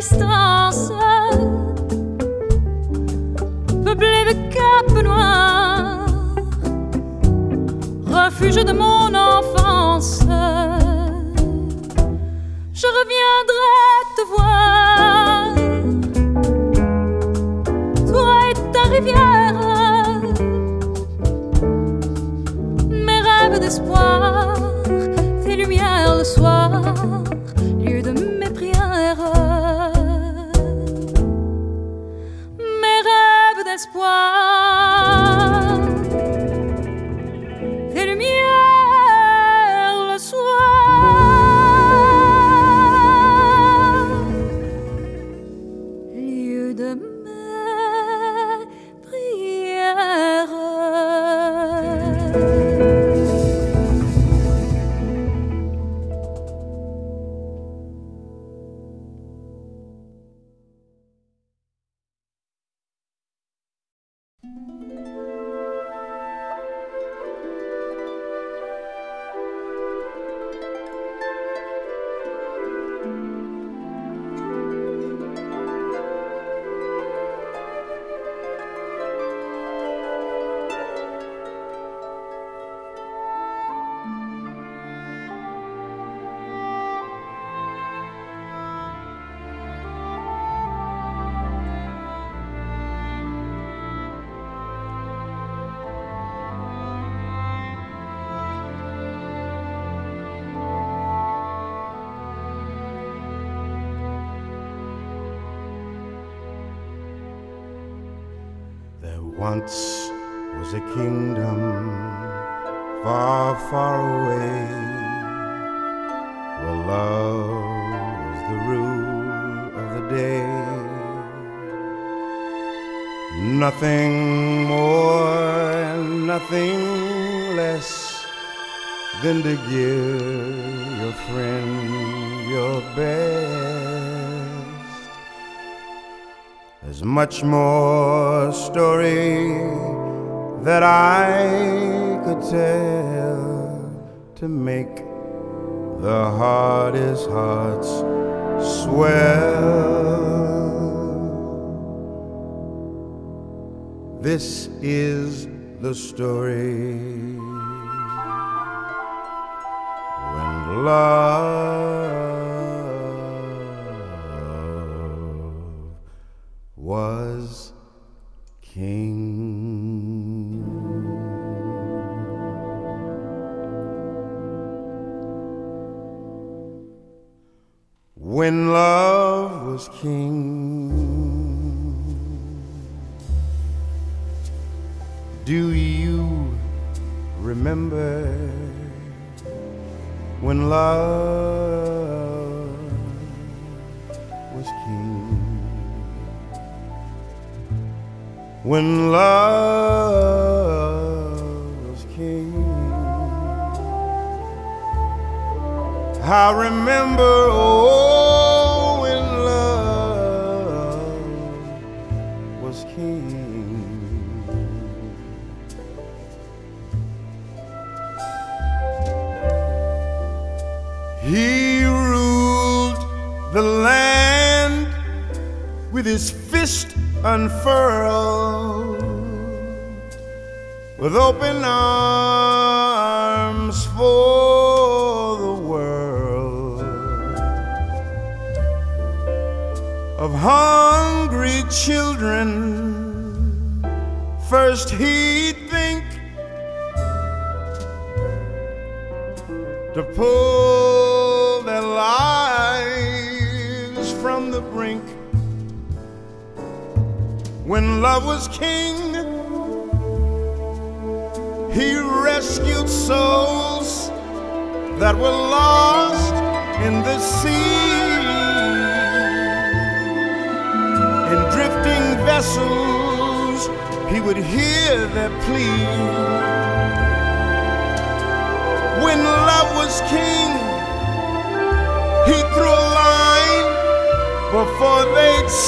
Stop.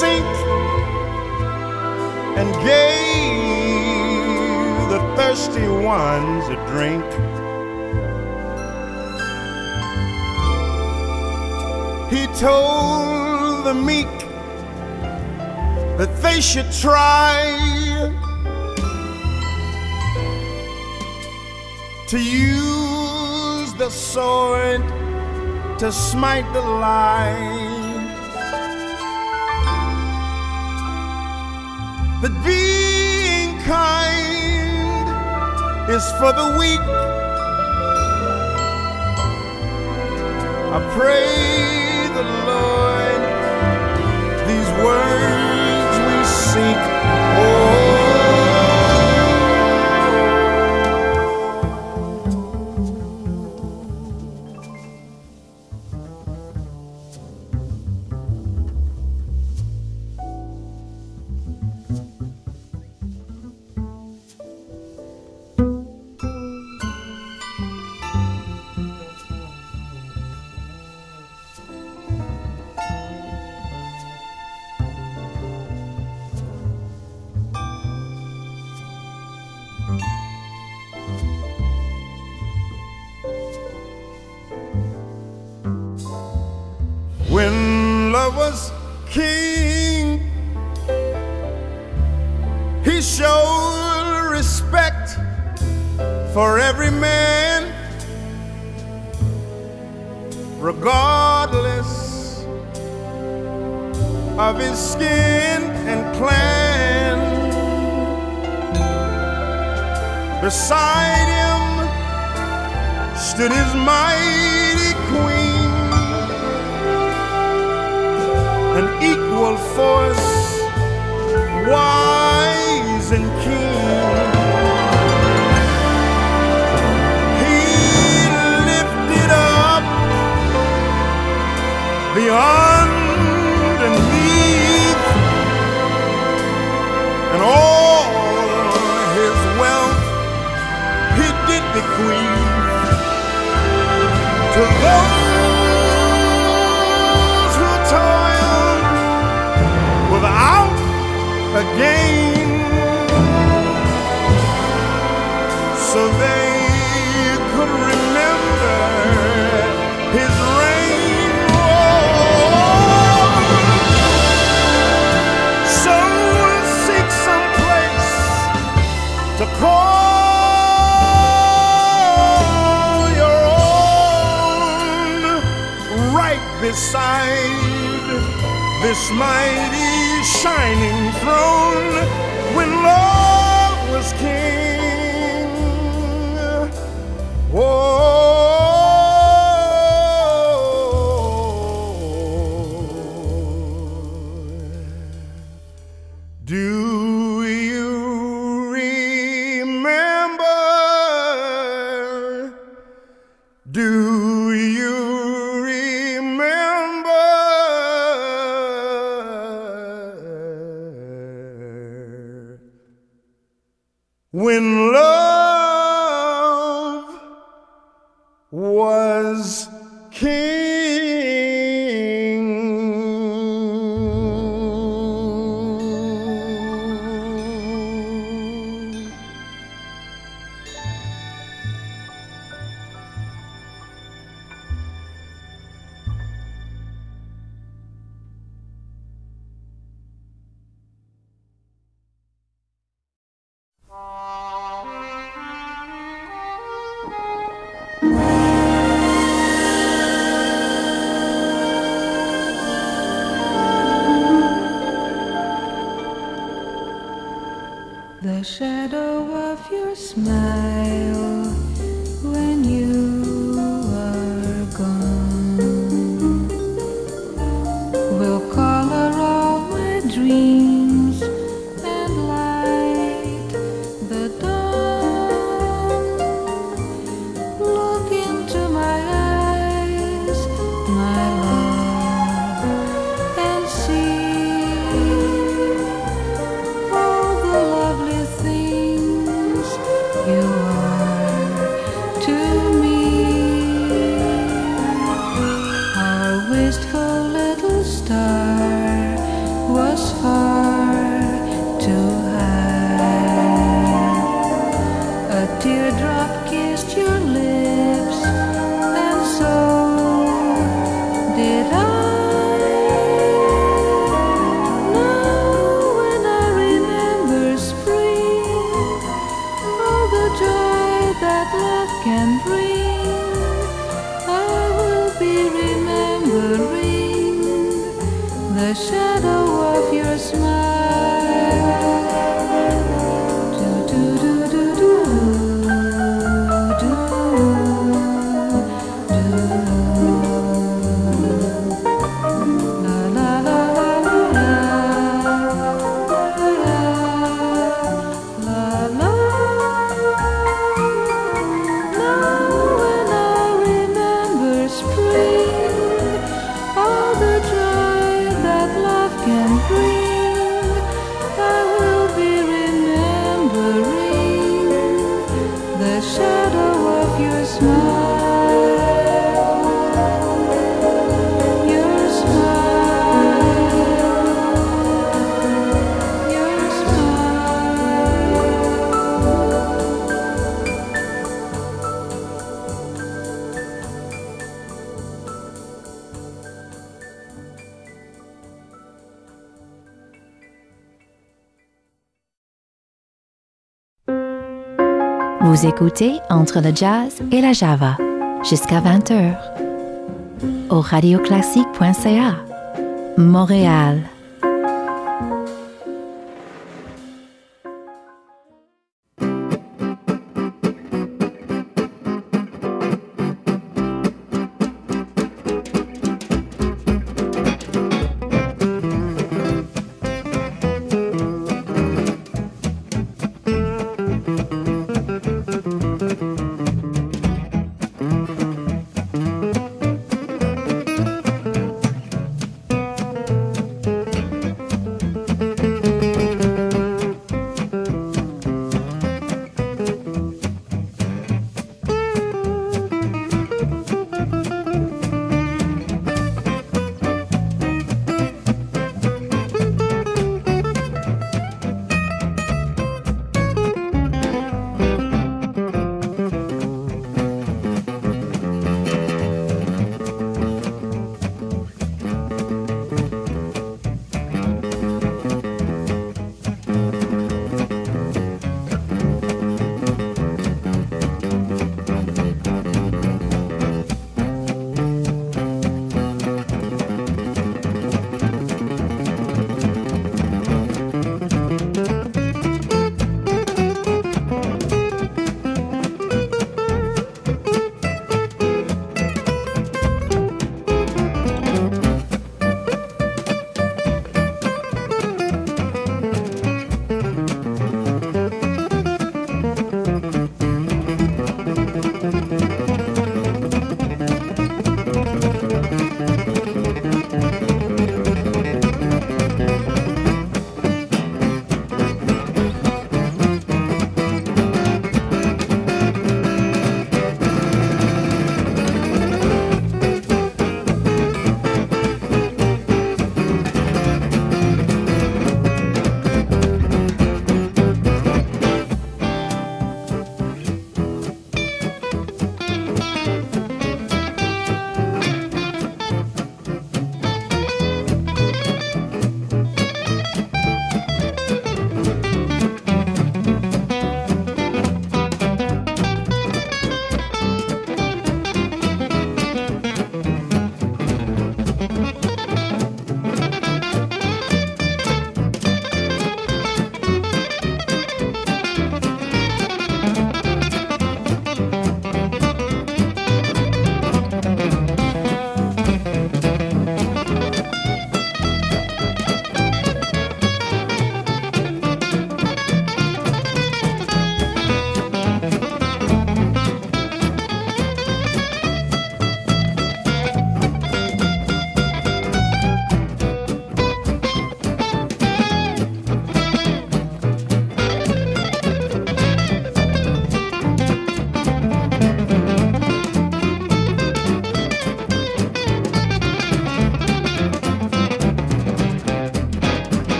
sink and gave the thirsty ones a drink. He told the meek that they should try to use the sword to smite the lion. that being kind is for the weak. I pray the Lord these words we seek. Oh, Écoutez Entre le jazz et la java jusqu'à 20h au radioclassique.ca Montréal.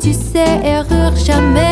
Tu sais, erreur jamais.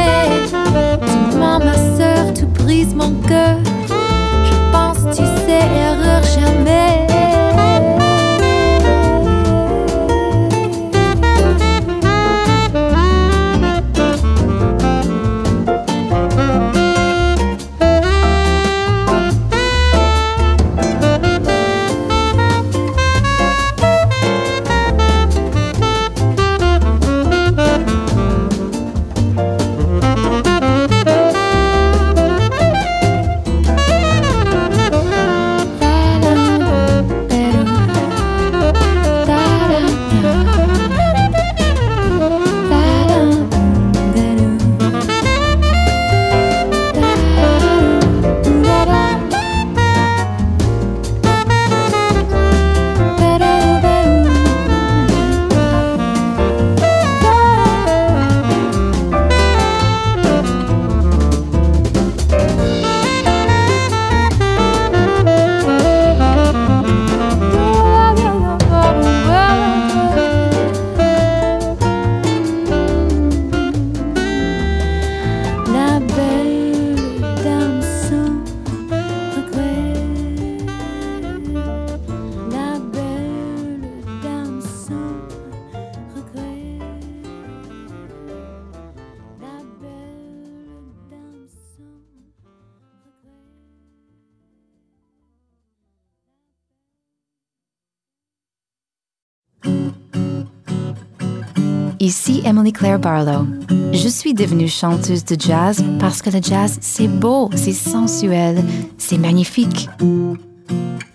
Claire Barlow. Je suis devenue chanteuse de jazz parce que le jazz, c'est beau, c'est sensuel, c'est magnifique.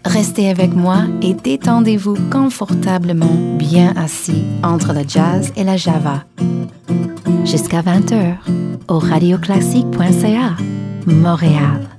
Restez avec moi et détendez-vous confortablement bien assis entre le jazz et la java. Jusqu'à 20h au radioclassique.ca, Montréal.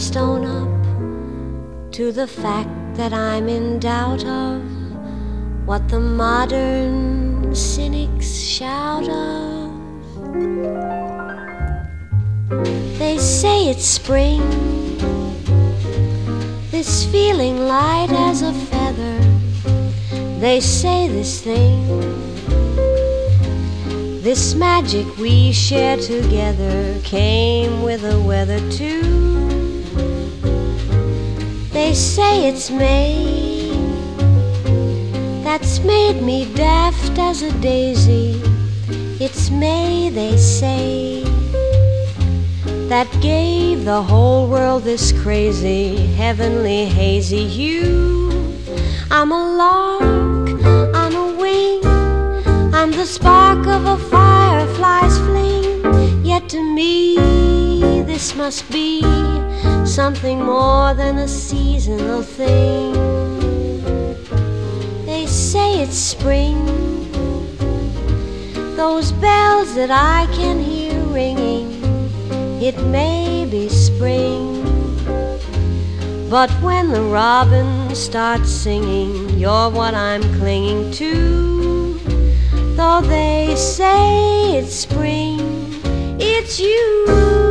Must own up to the fact that I'm in doubt of what the modern cynics shout of. They say it's spring, this feeling light as a feather. They say this thing, this magic we share together came with the weather too. They say it's May that's made me daft as a daisy. It's May, they say, that gave the whole world this crazy, heavenly, hazy hue. I'm a lark on a wing, I'm the spark of a firefly's fling. Yet to me, this must be something more than a seasonal thing. They say it's spring, those bells that I can hear ringing, it may be spring. But when the robin starts singing, you're what I'm clinging to. Though they say it's spring, it's you.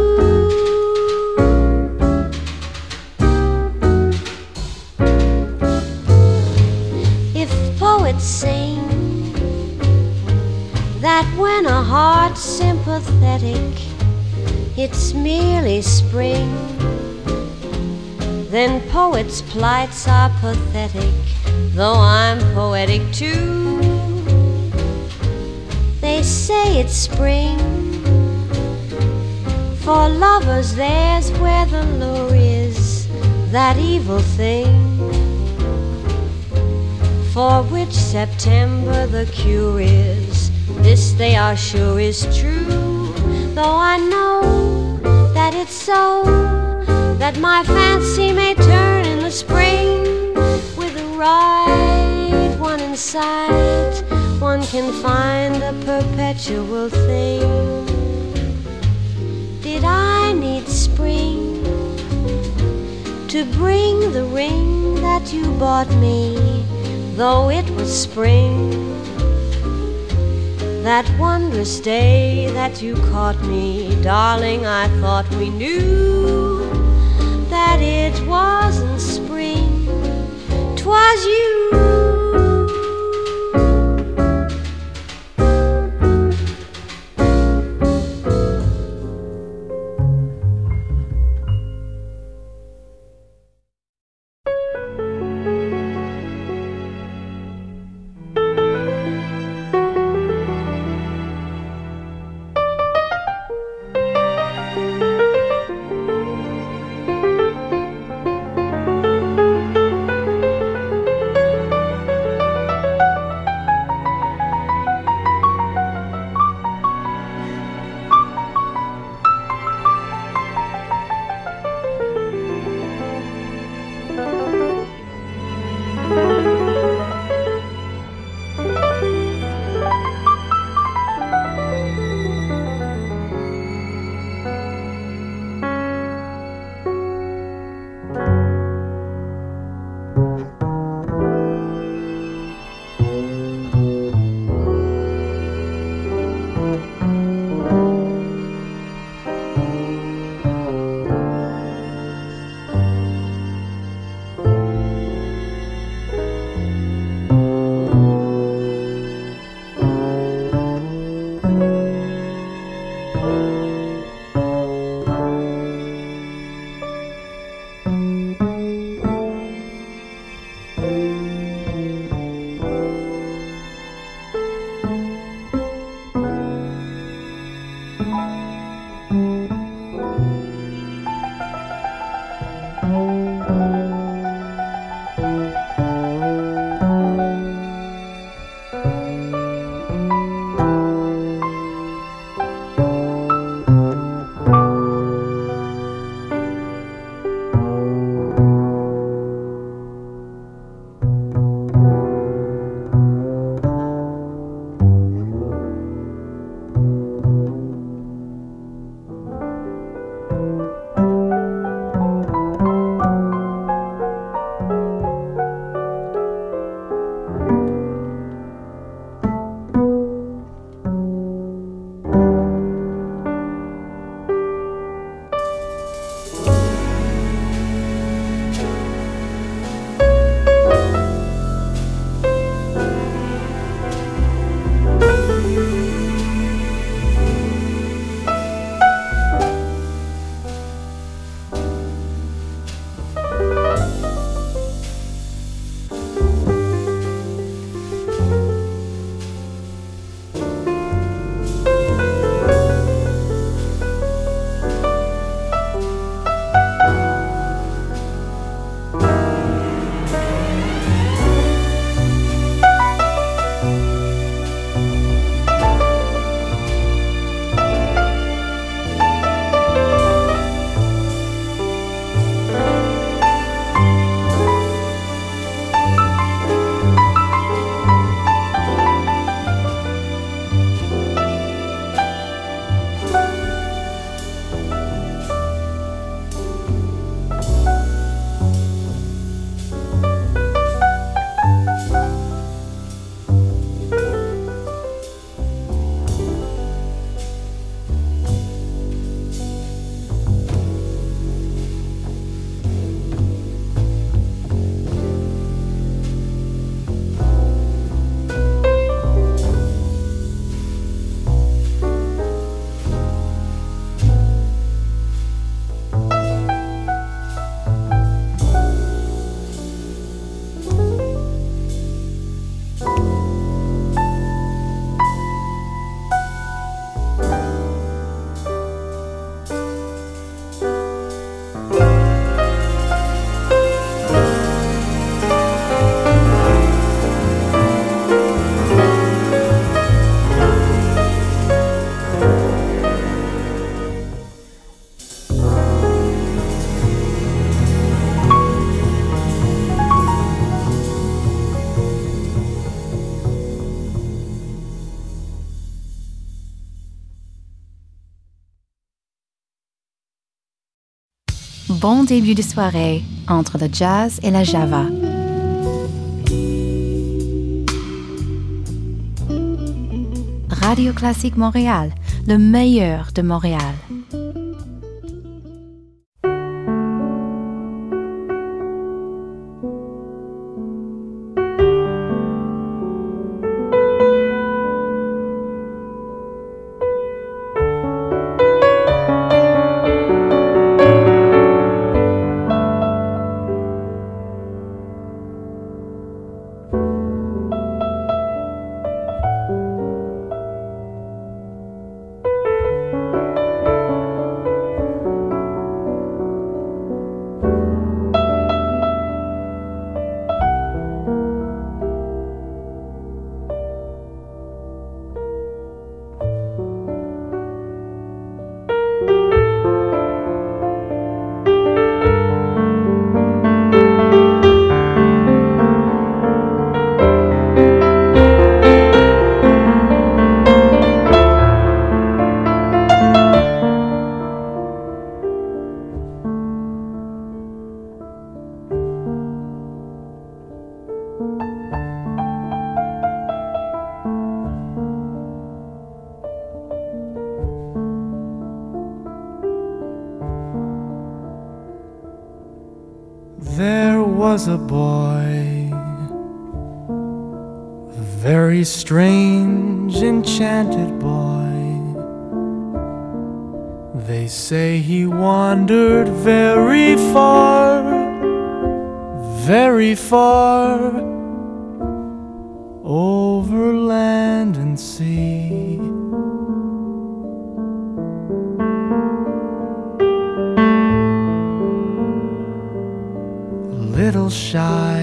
Sympathetic, it's merely spring. Then poets' plights are pathetic, though I'm poetic too. They say it's spring. For lovers, there's where the lure is, that evil thing for which September the cure is. This they are sure is true, though I know that it's so, that my fancy may turn in the spring with the right one in sight. One can find a perpetual thing. Did I need spring to bring the ring that you bought me? though it was spring. That wondrous day that you caught me, darling, I thought we knew that it wasn't spring, twas you. Bon début de soirée entre le jazz et la java. Radio Classique Montréal, le meilleur de Montréal. There was a boy, a very strange, enchanted boy. They say he wandered very far, very far over land and sea. Shy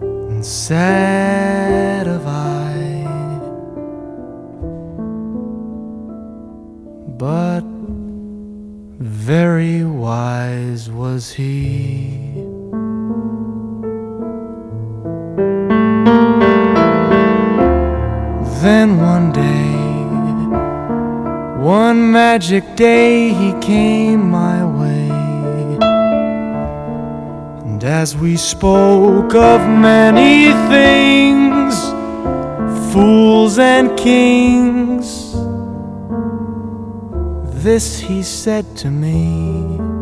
and sad of eye, but very wise was he. Then one day, one magic day, he came my as we spoke of many things, fools and kings, this he said to me.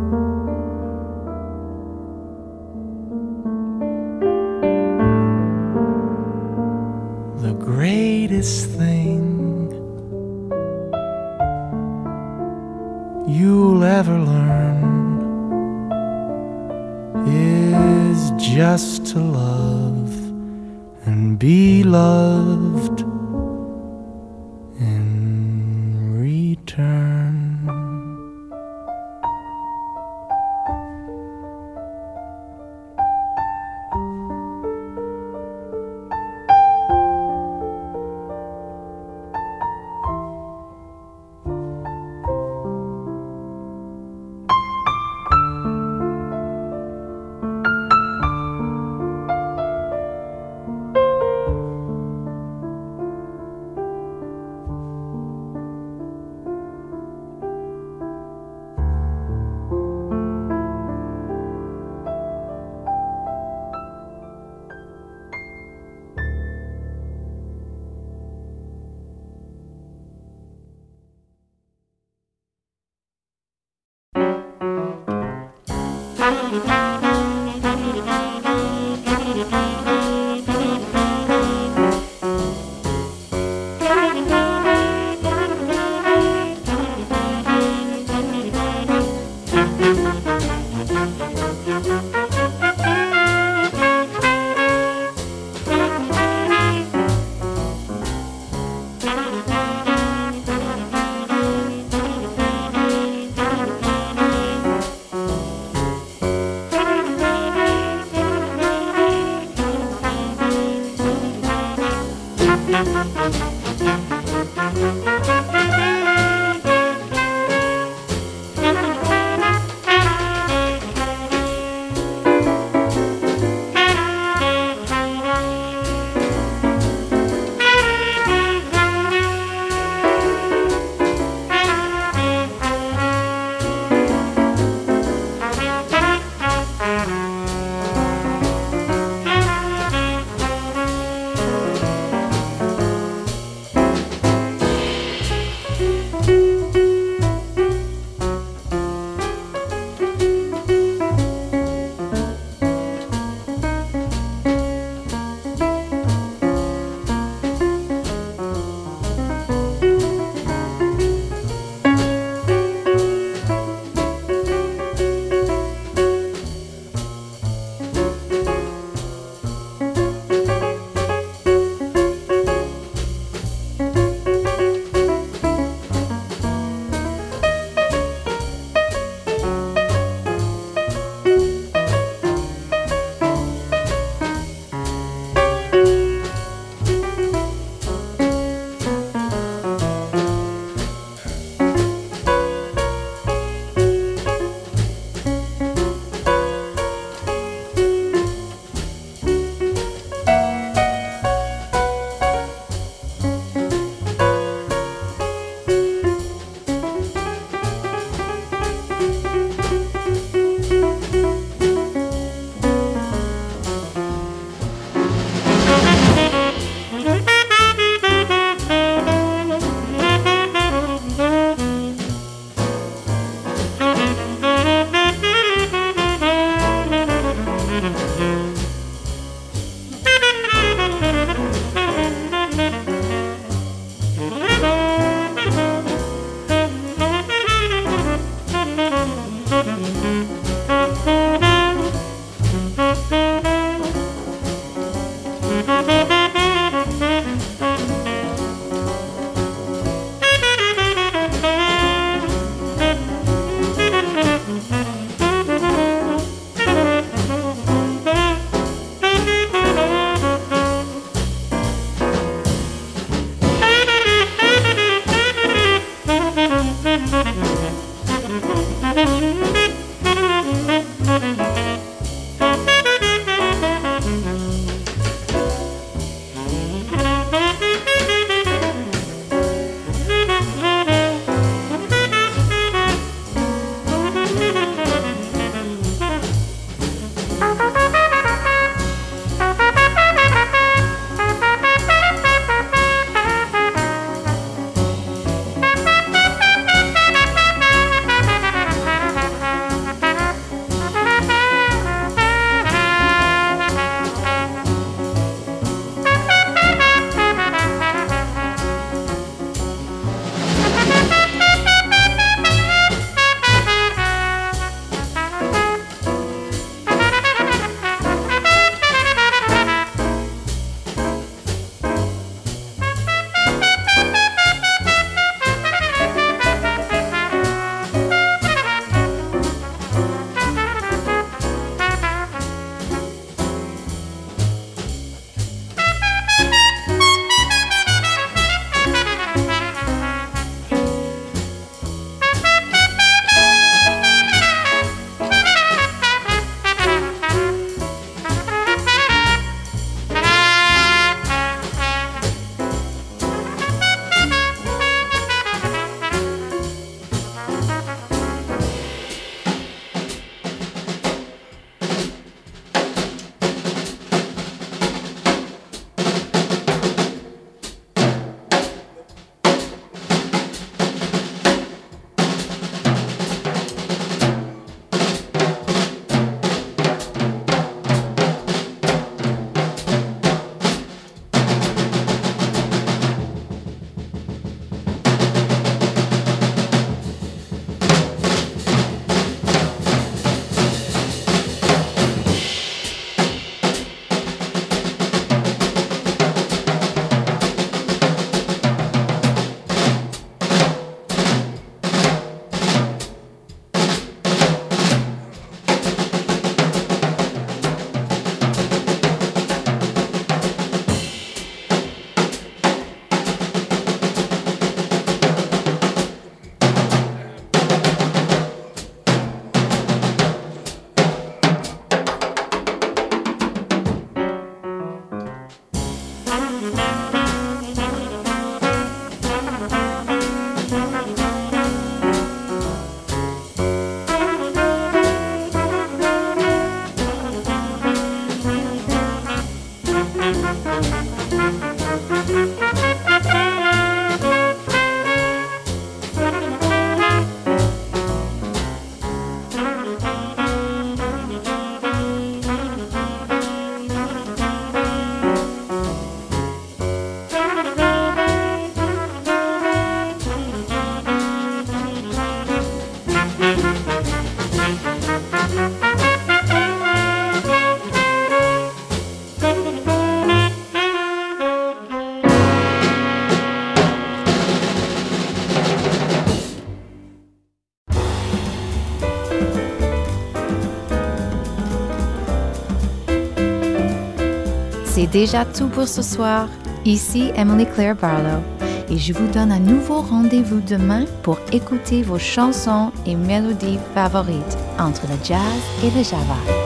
Déjà tout pour ce soir. Ici Emily Claire Barlow et je vous donne un nouveau rendez-vous demain pour écouter vos chansons et mélodies favorites entre le jazz et le java.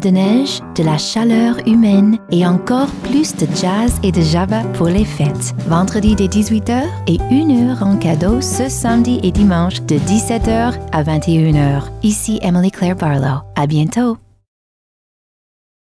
De neige, de la chaleur humaine et encore plus de jazz et de java pour les fêtes. Vendredi dès 18h et 1h en cadeau ce samedi et dimanche de 17h à 21h. Ici Emily Claire Barlow. À bientôt!